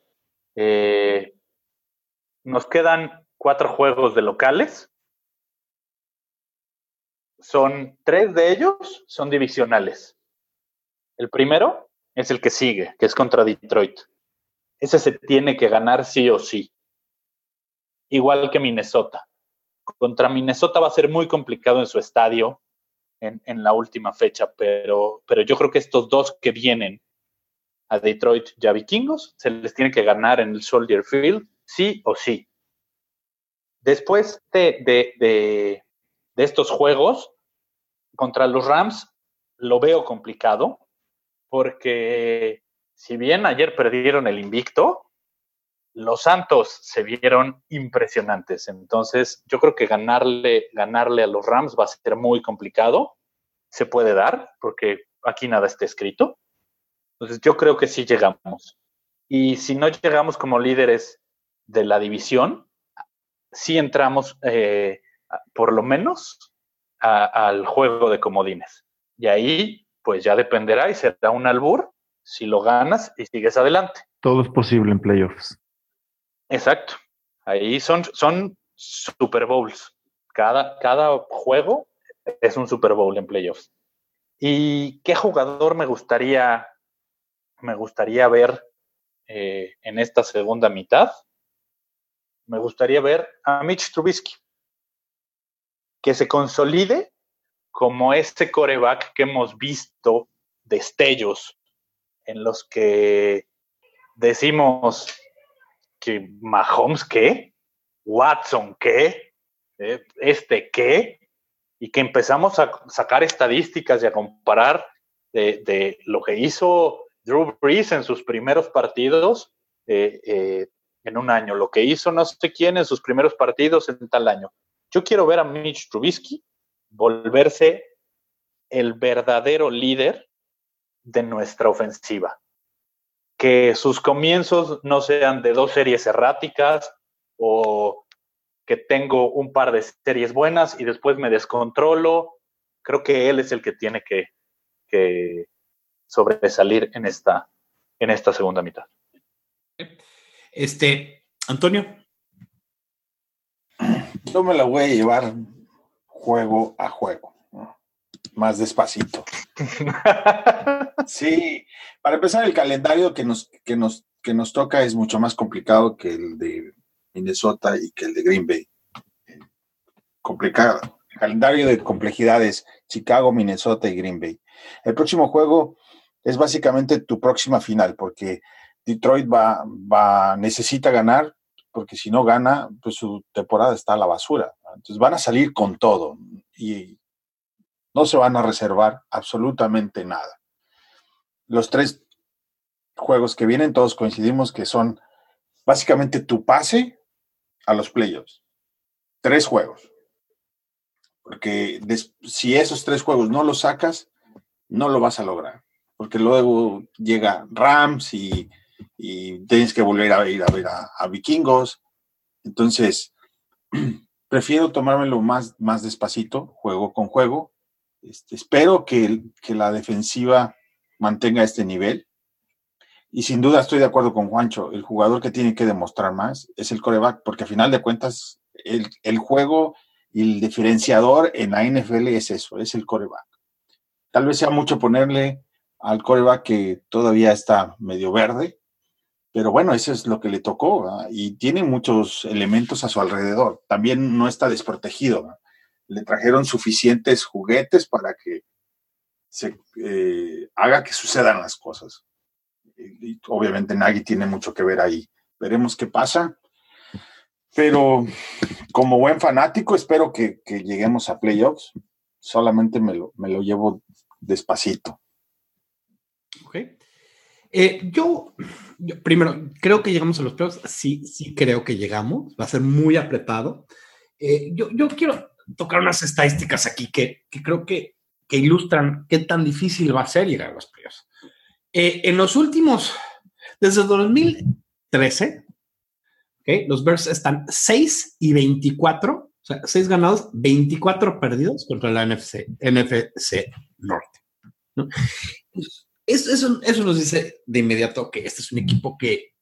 Eh, nos quedan cuatro juegos de locales. Son tres de ellos, son divisionales. El primero es el que sigue, que es contra Detroit. Ese se tiene que ganar sí o sí. Igual que Minnesota. Contra Minnesota va a ser muy complicado en su estadio en, la última fecha, pero, pero yo creo que estos dos que vienen a Detroit ya vikingos, se les tiene que ganar en el Soldier Field, sí o sí. Después de, de estos juegos, contra los Rams, lo veo complicado porque si bien ayer perdieron el invicto, los Santos se vieron impresionantes. Entonces, yo creo que ganarle, ganarle a los Rams va a ser muy complicado. Se puede dar, porque aquí nada está escrito. Entonces yo creo que sí llegamos. Y si no llegamos como líderes de la división, sí entramos eh, por lo menos al juego de comodines. Y ahí pues ya dependerá y será un albur si lo ganas y sigues adelante. Todo es posible en playoffs. Exacto. Ahí son, son Super Bowls. Cada, cada juego es un Super Bowl en playoffs. ¿Y qué jugador me gustaría, me gustaría ver eh, en esta segunda mitad? Me gustaría ver a Mitch Trubisky. Que se consolide como este coreback que hemos visto destellos en los que decimos que Mahomes qué, Watson qué, eh, este qué, y que empezamos a sacar estadísticas y a comparar de, lo que hizo Drew Brees en sus primeros partidos eh, eh, en un año, lo que hizo no sé quién en sus primeros partidos en tal año. Yo quiero ver a Mitch Trubisky volverse el verdadero líder de nuestra ofensiva. Que sus comienzos no sean de dos series erráticas o que tengo un par de series buenas y después me descontrolo. Creo que él es el que tiene que, sobresalir en esta, en esta segunda mitad. Este, Antonio. Yo me la voy a llevar juego a juego, más despacito. sí, para empezar, el calendario que nos, que, nos, que nos toca es mucho más complicado que el de Minnesota y que el de Green Bay. Complicado. El calendario de complejidades, Chicago, Minnesota y Green Bay. El próximo juego es básicamente tu próxima final, porque Detroit va, va, necesita ganar, porque si no gana, pues su temporada está a la basura. Entonces van a salir con todo y no se van a reservar absolutamente nada. Los tres juegos que vienen, todos coincidimos que son básicamente tu pase a los playoffs. Tres juegos. Porque si esos tres juegos no los sacas, no lo vas a lograr. Porque luego llega Rams y, tienes que volver a ir a ver a, vikingos. Entonces, prefiero tomármelo más, más despacito, juego con juego. Este, espero que, que la defensiva mantenga este nivel y sin duda estoy de acuerdo con Juancho, el jugador que tiene que demostrar más es el coreback, porque a final de cuentas el, juego y el diferenciador en la NFL es eso, es el coreback. Tal vez sea mucho ponerle al coreback que todavía está medio verde, pero bueno, eso es lo que le tocó y tiene muchos elementos a su alrededor. También no está desprotegido. Le trajeron suficientes juguetes para que se eh, haga que sucedan las cosas obviamente Nagy tiene mucho que ver ahí. Veremos qué pasa. Pero como buen fanático, espero que, lleguemos a playoffs. Solamente me lo, me lo llevo despacito. Ok. Eh, yo, primero, creo que llegamos a los playoffs. Sí, sí creo que llegamos. Va a ser muy apretado. Eh, yo, yo, quiero tocar unas estadísticas aquí que, que creo que, que, ilustran qué tan difícil va a ser llegar a los playoffs. Eh, en los últimos, desde 2013, los Bears están 6 y 24, o sea, 6 ganados, 24 perdidos contra la NFC, NFC Norte. Eso, eso, nos dice de inmediato que este es un equipo que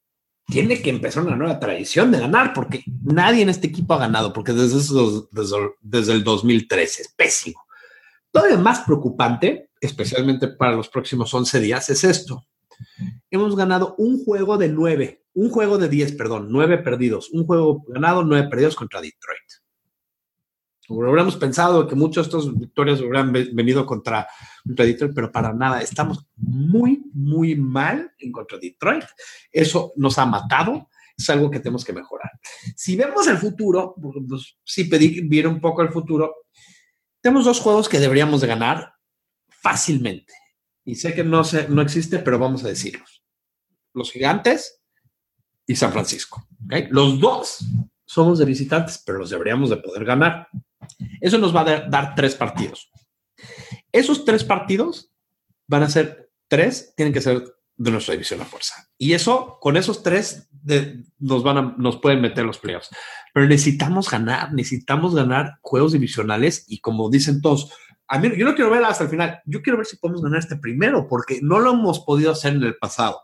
tiene que empezar una nueva tradición de ganar, porque nadie en este equipo ha ganado, porque desde, desde, desde el 2013 es pésimo. Todavía más preocupante, especialmente para los próximos 11 días, es esto. Hemos ganado un juego de nueve, un juego de 10, perdón, nueve perdidos, un juego ganado, nueve perdidos contra Detroit. Hubiéramos pensado que muchos de estos victorias hubieran venido contra, Detroit, pero para nada. Estamos muy, muy mal en contra Detroit. Eso nos ha matado. Es algo que tenemos que mejorar. Si vemos el futuro, pues, sí pedí ver un poco el futuro, tenemos dos juegos que deberíamos de ganar fácilmente. Y sé que no, sé, no existe, pero vamos a decirlos. Los gigantes y San Francisco. Los dos somos de visitantes, pero los deberíamos de poder ganar. Eso nos va a dar tres partidos. Esos tres partidos van a ser tres, tienen que ser de nuestra división a fuerza. Y eso, con esos tres, nos van a, nos pueden meter los playoffs. Pero necesitamos ganar, necesitamos ganar juegos divisionales y como dicen todos, a mí, yo no quiero ver hasta el final, yo quiero ver si podemos ganar este primero, porque no lo hemos podido hacer en el pasado.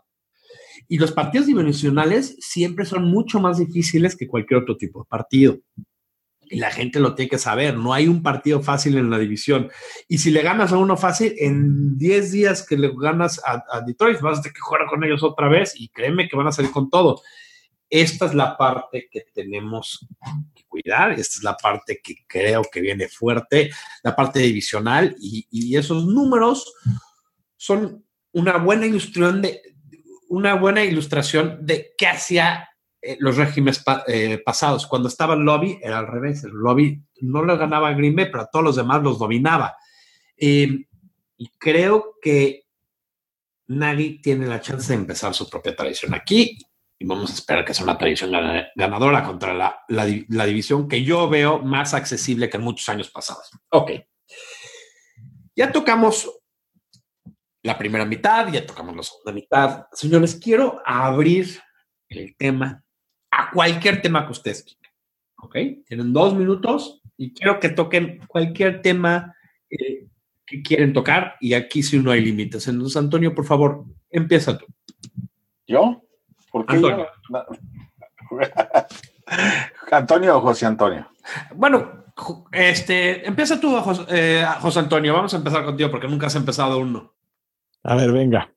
Y los partidos divisionales siempre son mucho más difíciles que cualquier otro tipo de partido. Y la gente lo tiene que saber, no hay un partido fácil en la división. Y si le ganas a uno fácil, en 10 días que le ganas a, Detroit, vas a tener que jugar con ellos otra vez y créeme que van a salir con todo. Esta es la parte que tenemos que cuidar, esta es la parte que creo que viene fuerte, la parte divisional y, y esos números son una buena ilustración de, una buena ilustración de qué hacía los regímenes eh, pasados. Cuando estaba el lobby, era al revés. El lobby no lo ganaba Green Bay, pero a todos los demás los dominaba. Eh, y creo que Nagy tiene la chance de empezar su propia tradición aquí. Y vamos a esperar que sea una tradición ganadora contra la, la división que yo veo más accesible que en muchos años pasados. Ok. Ya tocamos la primera mitad, ya tocamos la segunda mitad. Señores, quiero abrir el tema a cualquier tema que ustedes quieran. ¿Ok? Tienen dos minutos y quiero que toquen cualquier tema eh, que quieren tocar y aquí sí no hay límites. Entonces, Antonio, por favor, empieza tú. ¿Yo? ¿Por qué Antonio. Antonio o José Antonio? Bueno, este, empieza tú, José, eh, José Antonio. Vamos a empezar contigo porque nunca has empezado uno. A ver, venga.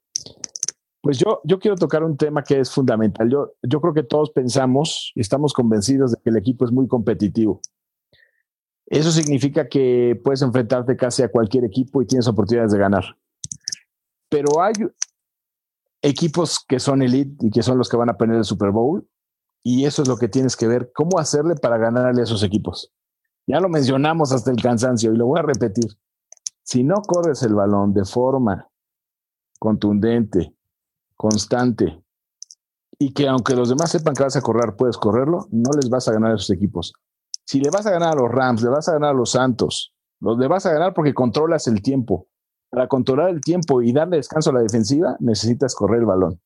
Pues yo, yo quiero tocar un tema que es fundamental. Yo, yo creo que todos pensamos y estamos convencidos de que el equipo es muy competitivo. Eso significa que puedes enfrentarte casi a cualquier equipo y tienes oportunidades de ganar. Pero hay equipos que son elite y que son los que van a poner el Super Bowl y eso es lo que tienes que ver, cómo hacerle para ganarle a esos equipos. Ya lo mencionamos hasta el cansancio y lo voy a repetir. Si no corres el balón de forma contundente, constante y que aunque los demás sepan que vas a correr, puedes correrlo, no les vas a ganar a esos equipos. Si le vas a ganar a los Rams, le vas a ganar a los Santos, los le vas a ganar porque controlas el tiempo. Para controlar el tiempo y darle descanso a la defensiva, necesitas correr el balón.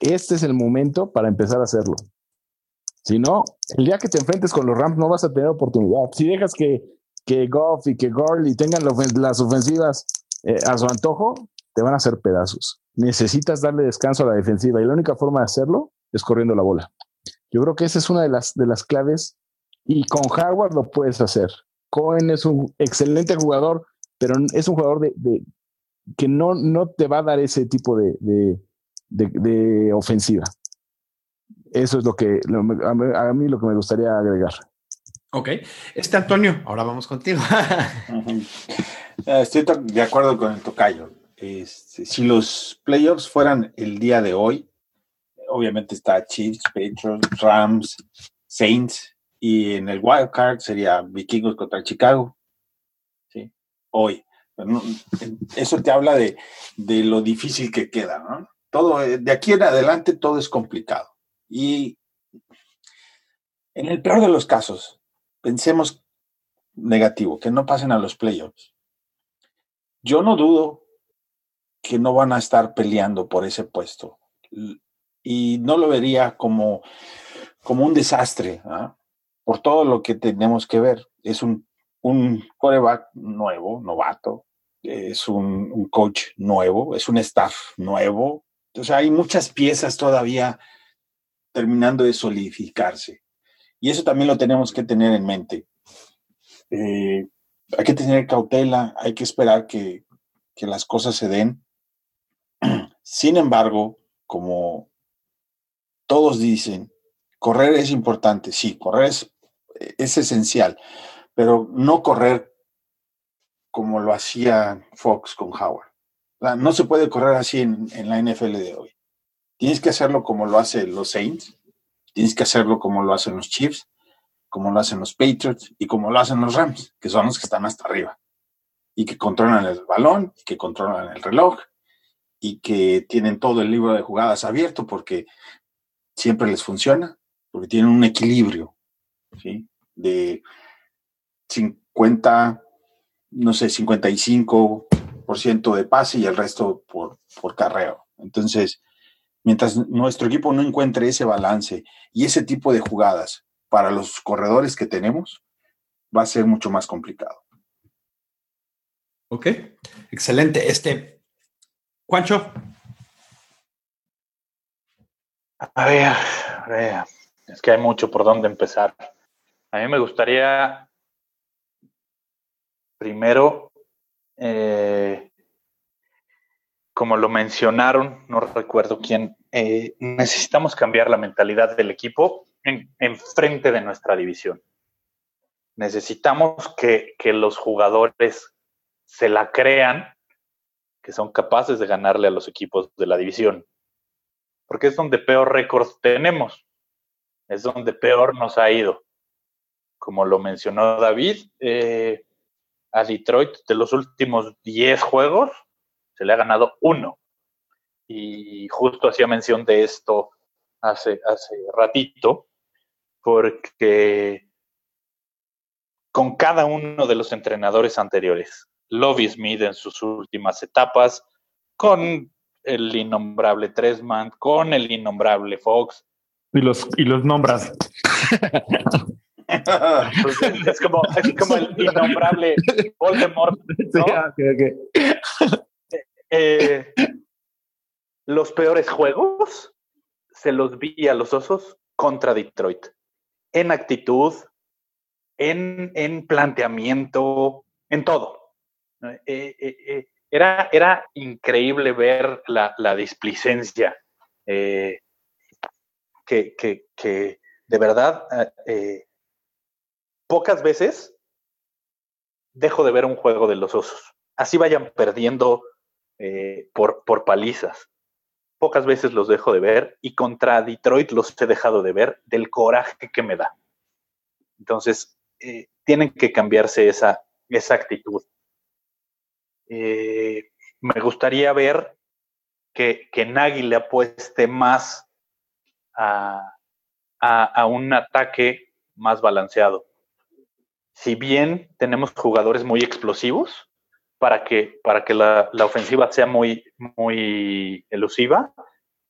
Este es el momento para empezar a hacerlo. Si no, el día que te enfrentes con los Rams no vas a tener oportunidad. Si dejas que, que Goff y que Gurley tengan las ofensivas eh, a su antojo, te van a hacer pedazos necesitas darle descanso a la defensiva y la única forma de hacerlo es corriendo la bola. Yo creo que esa es una de las, de las claves y con Howard lo puedes hacer. Cohen es un excelente jugador, pero es un jugador de, que no, no te va a dar ese tipo de, de ofensiva. Eso es lo que a mí, lo que me gustaría agregar. Ok. Este Antonio, ahora vamos contigo. Estoy de acuerdo con el tocayo. Este, si los playoffs fueran el día de hoy, obviamente está Chiefs, Patriots, Rams, Saints, y en el wild card sería Vikingos contra Chicago. ¿sí? Hoy. Eso te habla de, de, lo difícil que queda, ¿no? Todo, de aquí en adelante todo es complicado. Y en el peor de los casos, pensemos negativo, que no pasen a los playoffs. Yo no dudo que no van a estar peleando por ese puesto. Y no lo vería como, como un desastre, ¿ah? por todo lo que tenemos que ver. Es un, un coreback nuevo, novato, es un, coach nuevo, es un staff nuevo. Entonces hay muchas piezas todavía terminando de solidificarse. Y eso también lo tenemos que tener en mente. Eh, hay que tener cautela, hay que esperar que, que las cosas se den. Sin embargo, como todos dicen, correr es importante, sí, correr es, es esencial, pero no correr como lo hacía Fox con Howard. No se puede correr así en, en, la NFL de hoy. Tienes que hacerlo como lo hacen los Saints, tienes que hacerlo como lo hacen los Chiefs, como lo hacen los Patriots y como lo hacen los Rams, que son los que están hasta arriba y que controlan el balón, y que controlan el reloj y que tienen todo el libro de jugadas abierto porque siempre les funciona, porque tienen un equilibrio, ¿sí? De 50, no sé, 55% de pase y el resto por, por carreo. Entonces, mientras nuestro equipo no encuentre ese balance y ese tipo de jugadas para los corredores que tenemos, va a ser mucho más complicado. Ok, excelente. Este, Juancho. A ver, a ver, es que hay mucho por dónde empezar. A mí me gustaría primero, eh, como lo mencionaron, no recuerdo quién, eh, necesitamos cambiar la mentalidad del equipo en, frente de nuestra división. Necesitamos que, que los jugadores se la crean que son capaces de ganarle a los equipos de la división. Porque es donde peor récord tenemos. Es donde peor nos ha ido. Como lo mencionó David, eh, a Detroit de los últimos 10 juegos se le ha ganado uno. Y justo hacía mención de esto hace, hace ratito, porque con cada uno de los entrenadores anteriores, Lobby Smith en sus últimas etapas, con el innombrable Tresman, con el innombrable Fox. Y los, y los nombras. Pues, es, como, el innombrable Voldemort. Eh, los peores juegos se los vi a los osos contra Detroit. En actitud, en, en planteamiento, en todo. Eh, eh, era, era increíble ver la, la displicencia que, que, que, de verdad pocas veces dejo de ver un juego de los osos. Así vayan perdiendo eh, por, por palizas. Pocas veces los dejo de ver y contra Detroit los he dejado de ver del coraje que me da. Entonces, eh, tienen que cambiarse esa, esa actitud. Eh, me gustaría ver que, que Nagy le apueste más a, a un ataque más balanceado si bien tenemos jugadores muy explosivos para que, para que la, ofensiva sea muy, muy elusiva,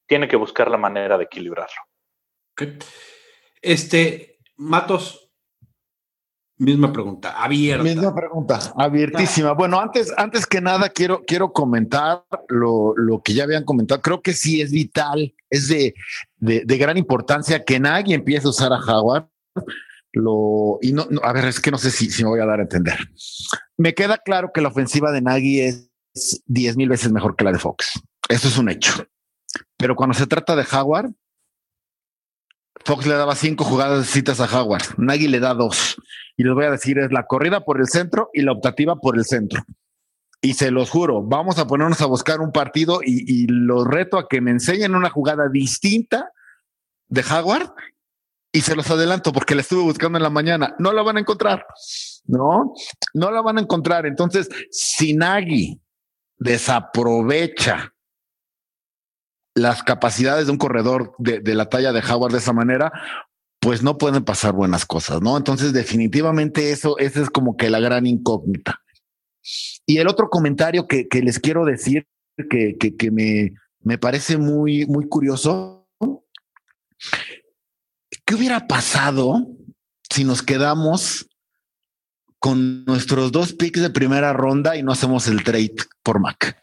tiene que buscar la manera de equilibrarlo. Este, Matos, misma pregunta, abierta. Misma pregunta, abiertísima. Bueno, antes, antes que nada, quiero, quiero comentar lo, que ya habían comentado. Creo que sí es vital, es de, de gran importancia que nadie empiece a usar a Howard lo y no, a ver, es que no sé si, si, me voy a dar a entender. Me queda claro que la ofensiva de Nagy es diez mil veces mejor que la de Fox. Eso es un hecho. Pero cuando se trata de Howard, Fox le daba cinco jugadas citas a Howard. Nagy le da dos. Y les voy a decir, es la corrida por el centro y la optativa por el centro. Y se los juro, vamos a ponernos a buscar un partido y, los reto a que me enseñen una jugada distinta de Howard y se los adelanto porque la estuve buscando en la mañana. No la van a encontrar, no, no la van a encontrar. Entonces, si Nagy desaprovecha las capacidades de un corredor de, la talla de Howard de esa manera, pues no pueden pasar buenas cosas, ¿no? Entonces, definitivamente eso, esa es como que la gran incógnita. Y el otro comentario que, les quiero decir que, que, me, me parece muy, muy curioso ¿Qué hubiera pasado si nos quedamos con nuestros dos picks de primera ronda y no hacemos el trade por Mac?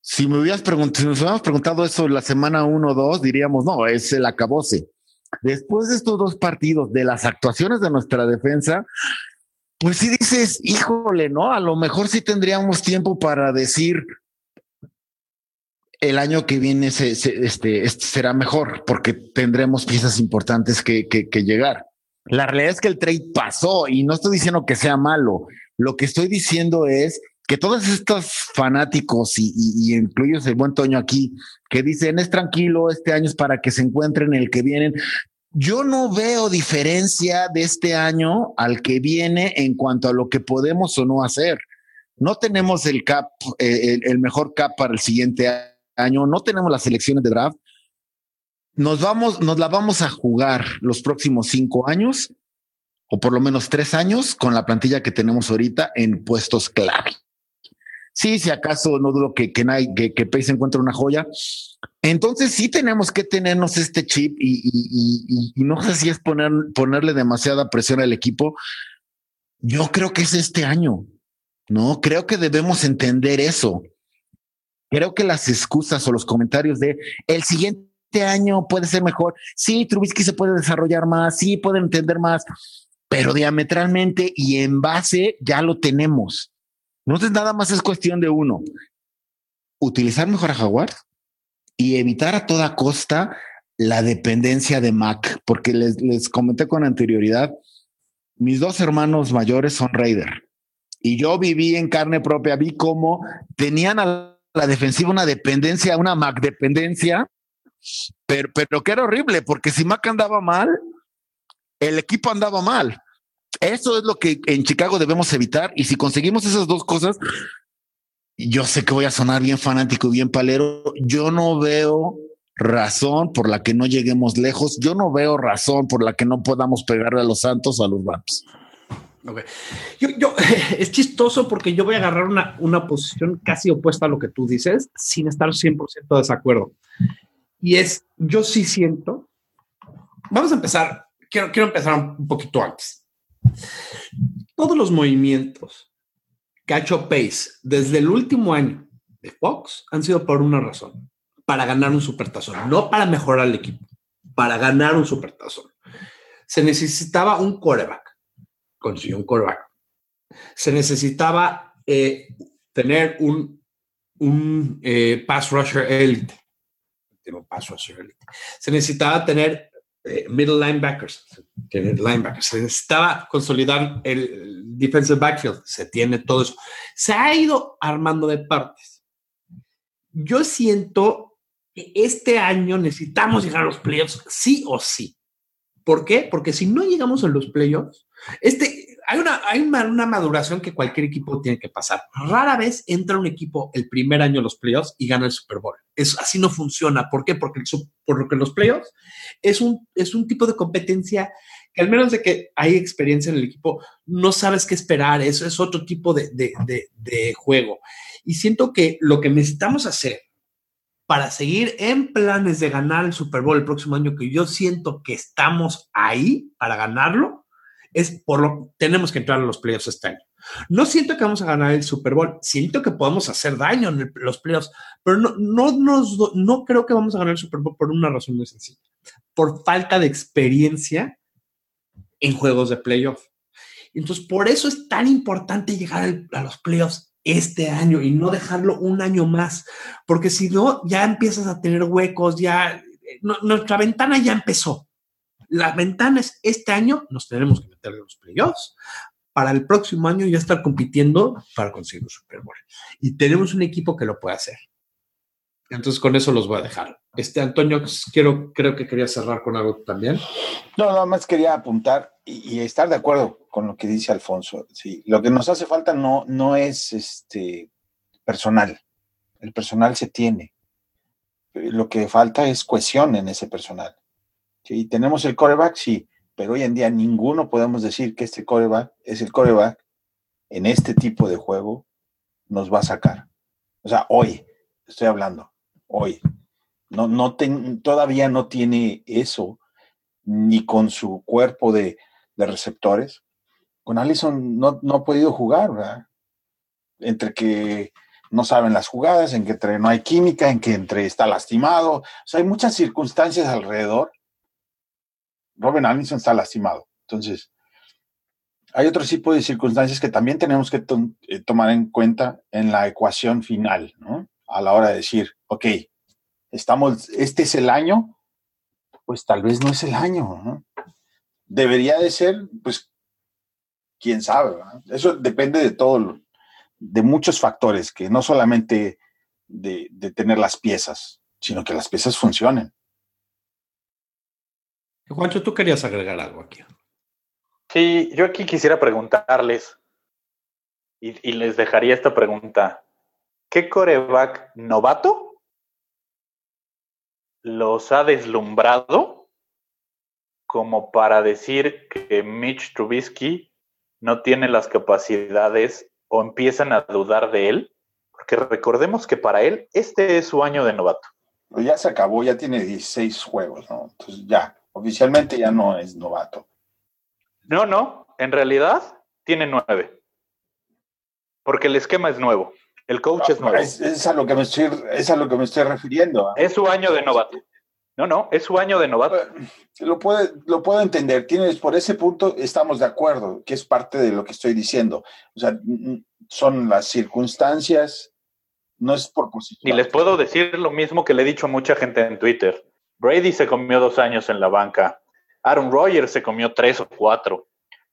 Si me hubieras preguntado, si nos hubiéramos preguntado eso la semana 1 o 2, diríamos, no, es el acabose. Después de estos dos partidos, de las actuaciones de nuestra defensa, pues si dices, híjole, ¿no? A lo mejor sí tendríamos tiempo para decir, el año que viene se, este, será mejor porque tendremos piezas importantes que, llegar. La realidad es que el trade pasó y no estoy diciendo que sea malo. Lo que estoy diciendo es que todos estos fanáticos y, y, el buen Toño aquí, que dicen es tranquilo, este año es para que se encuentren el que vienen. Yo no veo diferencia de este año al que viene en cuanto a lo que podemos o no hacer. No tenemos el cap, eh, el mejor cap para el siguiente año, no tenemos las elecciones de draft. Nos vamos, nos la vamos a jugar los próximos cinco años, o por lo menos tres años, con la plantilla que tenemos ahorita en puestos clave. Sí, si acaso no dudo que, que, que, que encuentre una joya. Entonces sí tenemos que tenernos este chip y, no sé si es poner, ponerle demasiada presión al equipo. Yo creo que es este año, ¿no? Creo que debemos entender eso. Creo que las excusas o los comentarios de el siguiente año puede ser mejor. Sí, Trubisky se puede desarrollar más, sí, puede entender más, pero diametralmente y en base ya lo tenemos. Entonces nada más es cuestión de uno, utilizar mejor a Jaguar y evitar a toda costa la dependencia de Mac, porque les, les comenté con anterioridad, mis dos hermanos mayores son Raider y yo viví en carne propia, vi cómo tenían a la defensiva una dependencia, una Mac dependencia, pero, pero que era horrible, porque si Mac andaba mal, el equipo andaba mal. Eso es lo que en Chicago debemos evitar. Y si conseguimos esas dos cosas, yo sé que voy a sonar bien fanático y bien palero. Yo no veo razón por la que no lleguemos lejos. Yo no veo razón por la que no podamos pegarle a los Santos a los Rams. Okay. Yo, es chistoso porque yo voy a agarrar una, una posición casi opuesta a lo que tú dices, sin estar 100% de desacuerdo. Y es, yo sí siento, vamos a empezar, quiero, quiero empezar un poquito antes. Todos los movimientos que ha hecho Pace desde el último año de Fox han sido por una razón, para ganar un supertazón, no para mejorar el equipo, para ganar un supertazón. Se necesitaba un coreback, consiguió un coreback. Se necesitaba eh, tener un, eh, pass rusher. Pass rusher elite. Se necesitaba tener eh, middle linebackers, linebackers. Se necesitaba consolidar el defensive backfield, se tiene todo eso. Se ha ido armando de partes. Yo siento que este año necesitamos llegar a los playoffs sí o sí. ¿Por qué? Porque si no llegamos a los playoffs, este, hay, una, hay una, maduración que cualquier equipo tiene que pasar. Rara vez entra un equipo el primer año en los playoffs y gana el Super Bowl. Es, así no funciona. ¿Por qué? Porque, porque los playoffs es un, es un tipo de competencia que al menos de que hay experiencia en el equipo, no sabes qué esperar. Eso es otro tipo de, de, de, de juego. Y siento que lo que necesitamos hacer para seguir en planes de ganar el Super Bowl el próximo año, que yo siento que estamos ahí para ganarlo, es por lo tenemos que entrar a los playoffs este año. No siento que vamos a ganar el Super Bowl, siento que podemos hacer daño en los playoffs, pero no, no, nos, no creo que vamos a ganar el Super Bowl por una razón muy sencilla, por falta de experiencia en juegos de playoff. Entonces, por eso es tan importante llegar a los playoffs este año y no dejarlo un año más, porque si no, ya empiezas a tener huecos, ya nuestra ventana ya empezó las ventanas este año nos tenemos que meter en los playoffs para el próximo año ya estar compitiendo para conseguir un Super Bowl. Y tenemos un equipo que lo puede hacer. Entonces con eso los voy a dejar. Este Antonio, quiero, creo que quería cerrar con algo también. No, nada más quería apuntar y, estar de acuerdo con lo que dice Alfonso. Sí, lo que nos hace falta no, no es este personal. El personal se tiene. Lo que falta es cohesión en ese personal. Sí, tenemos el coreback, sí, pero hoy en día ninguno podemos decir que este coreback es el coreback en este tipo de juego nos va a sacar. O sea, hoy, estoy hablando, hoy. No, no todavía no tiene eso, ni con su cuerpo de, receptores. Con Allison no, no, ha podido jugar, ¿verdad? Entre que no saben las jugadas, en que entre no hay química, en que entre está lastimado. O sea, hay muchas circunstancias alrededor Robin Anderson está lastimado. Entonces, hay otro tipo de circunstancias que también tenemos que eh, tomar en cuenta en la ecuación final, ¿no? A la hora de decir, ok, estamos, este es el año, pues tal vez no es el año, ¿no? Debería de ser, pues, quién sabe, Eso depende de todo, de muchos factores, que no solamente de tener las piezas, sino que las piezas funcionen. Juancho, tú querías agregar algo aquí. Sí, yo aquí quisiera preguntarles, y, les dejaría esta pregunta. ¿Qué coreback novato los ha deslumbrado como para decir que Mitch Trubisky no tiene las capacidades o empiezan a dudar de él porque recordemos que para él este es su año de novato. ya se acabó, ya tiene 16 juegos, ¿no? Entonces ya, oficialmente ya no es novato. No, no, en realidad tiene nueve. Porque el esquema es nuevo. El coach es nuevo. Es, a lo que me estoy, es a lo que me estoy refiriendo. Es su año de novato. No, no, es su año de novato. Lo, puede, lo puedo entender. Tienes, por ese punto estamos de acuerdo, que es parte de lo que estoy diciendo. O sea, son las circunstancias, no es por posición. Y les puedo decir lo mismo que le he dicho a mucha gente en Twitter. Brady se comió dos años en la banca. Aaron Rodgers se comió tres o cuatro.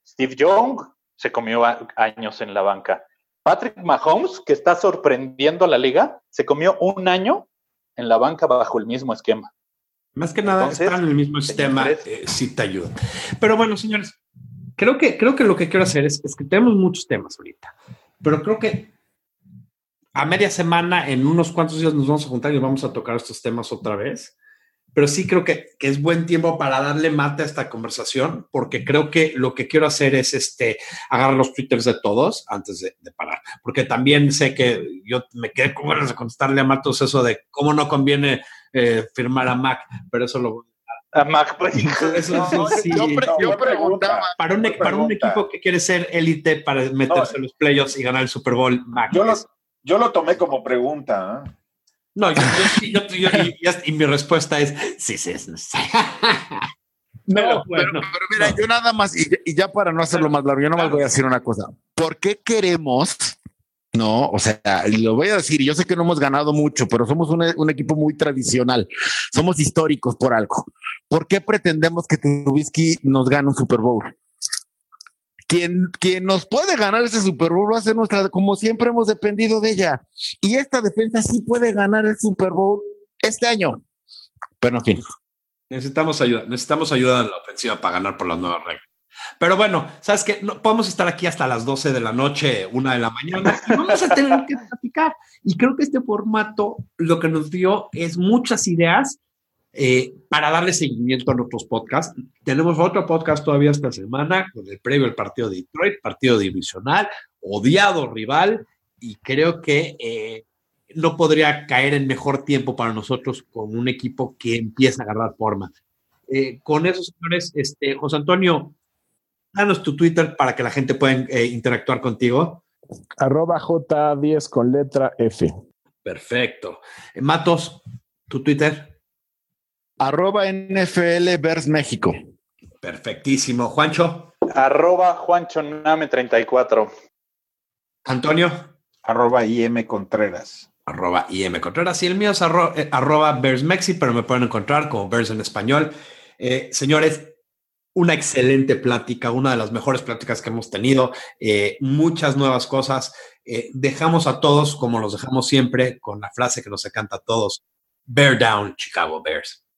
Steve Young se comió años en la banca. Patrick Mahomes, que está sorprendiendo a la liga, se comió un año en la banca bajo el mismo esquema. Más que nada, estar en el mismo sistema eh, sí te ayuda. Pero bueno, señores, creo que, creo que lo que quiero hacer es, es, que tenemos muchos temas ahorita, pero creo que a media semana, en unos cuantos días, nos vamos a juntar y vamos a tocar estos temas otra vez pero sí creo que, es buen tiempo para darle mate a esta conversación, porque creo que lo que quiero hacer es este, agarrar los twitters de todos antes de, parar, porque también sé que yo me quedé con ganas de contestarle a Matos eso de cómo no conviene eh, firmar a Mac, pero eso lo... A Mac, pues. yo, preguntaba. Para un, para un, equipo que quiere ser élite para meterse en los playoffs y ganar el Super Bowl, Mac. Yo, lo, yo lo tomé como pregunta. ¿eh? No, yo, yo, y, mi respuesta es sí, sí, es No, pero, mira, yo nada más, y, ya para no hacerlo más largo, yo nada más voy a decir una cosa. ¿Por qué queremos, no? O sea, lo voy a decir, yo sé que no hemos ganado mucho, pero somos un, un equipo muy tradicional, somos históricos por algo. ¿Por qué pretendemos que Trubisky nos gane un Super Bowl? Quien, nos puede ganar ese Super Bowl va a ser nuestra, como siempre hemos dependido de ella. Y esta defensa sí puede ganar el Super Bowl este año. Pero en fin. Necesitamos ayuda, necesitamos ayuda en la ofensiva para ganar por las nuevas reglas. Pero bueno, sabes que no podemos estar aquí hasta las 12 de la noche, una de la mañana, vamos a tener que platicar. Y creo que este formato lo que nos dio es muchas ideas eh, para darle seguimiento a nuestros podcasts. Tenemos otro podcast todavía esta semana con el previo al partido de Detroit, partido divisional, odiado rival, y creo que eh, no podría caer en mejor tiempo para nosotros con un equipo que empieza a agarrar forma. Eh, con eso, señores, este, José Antonio, danos tu Twitter para que la gente pueda interactuar contigo. Arroba J10 con letra F. Perfecto. Matos, tu Twitter. Arroba NFL Vers México. Perfectísimo. Juancho. Arroba Juancho Name 34. Antonio. Arroba IM Contreras. Arroba IM Contreras. Y el mío es eh, arroba Bears Mexi, pero me pueden encontrar como Bears en español. Eh, señores, una excelente plática, una de las mejores pláticas que hemos tenido, eh, muchas nuevas cosas. dejamos a todos, como los dejamos siempre, con la frase que nos encanta a todos, Bear Down, Chicago Bears.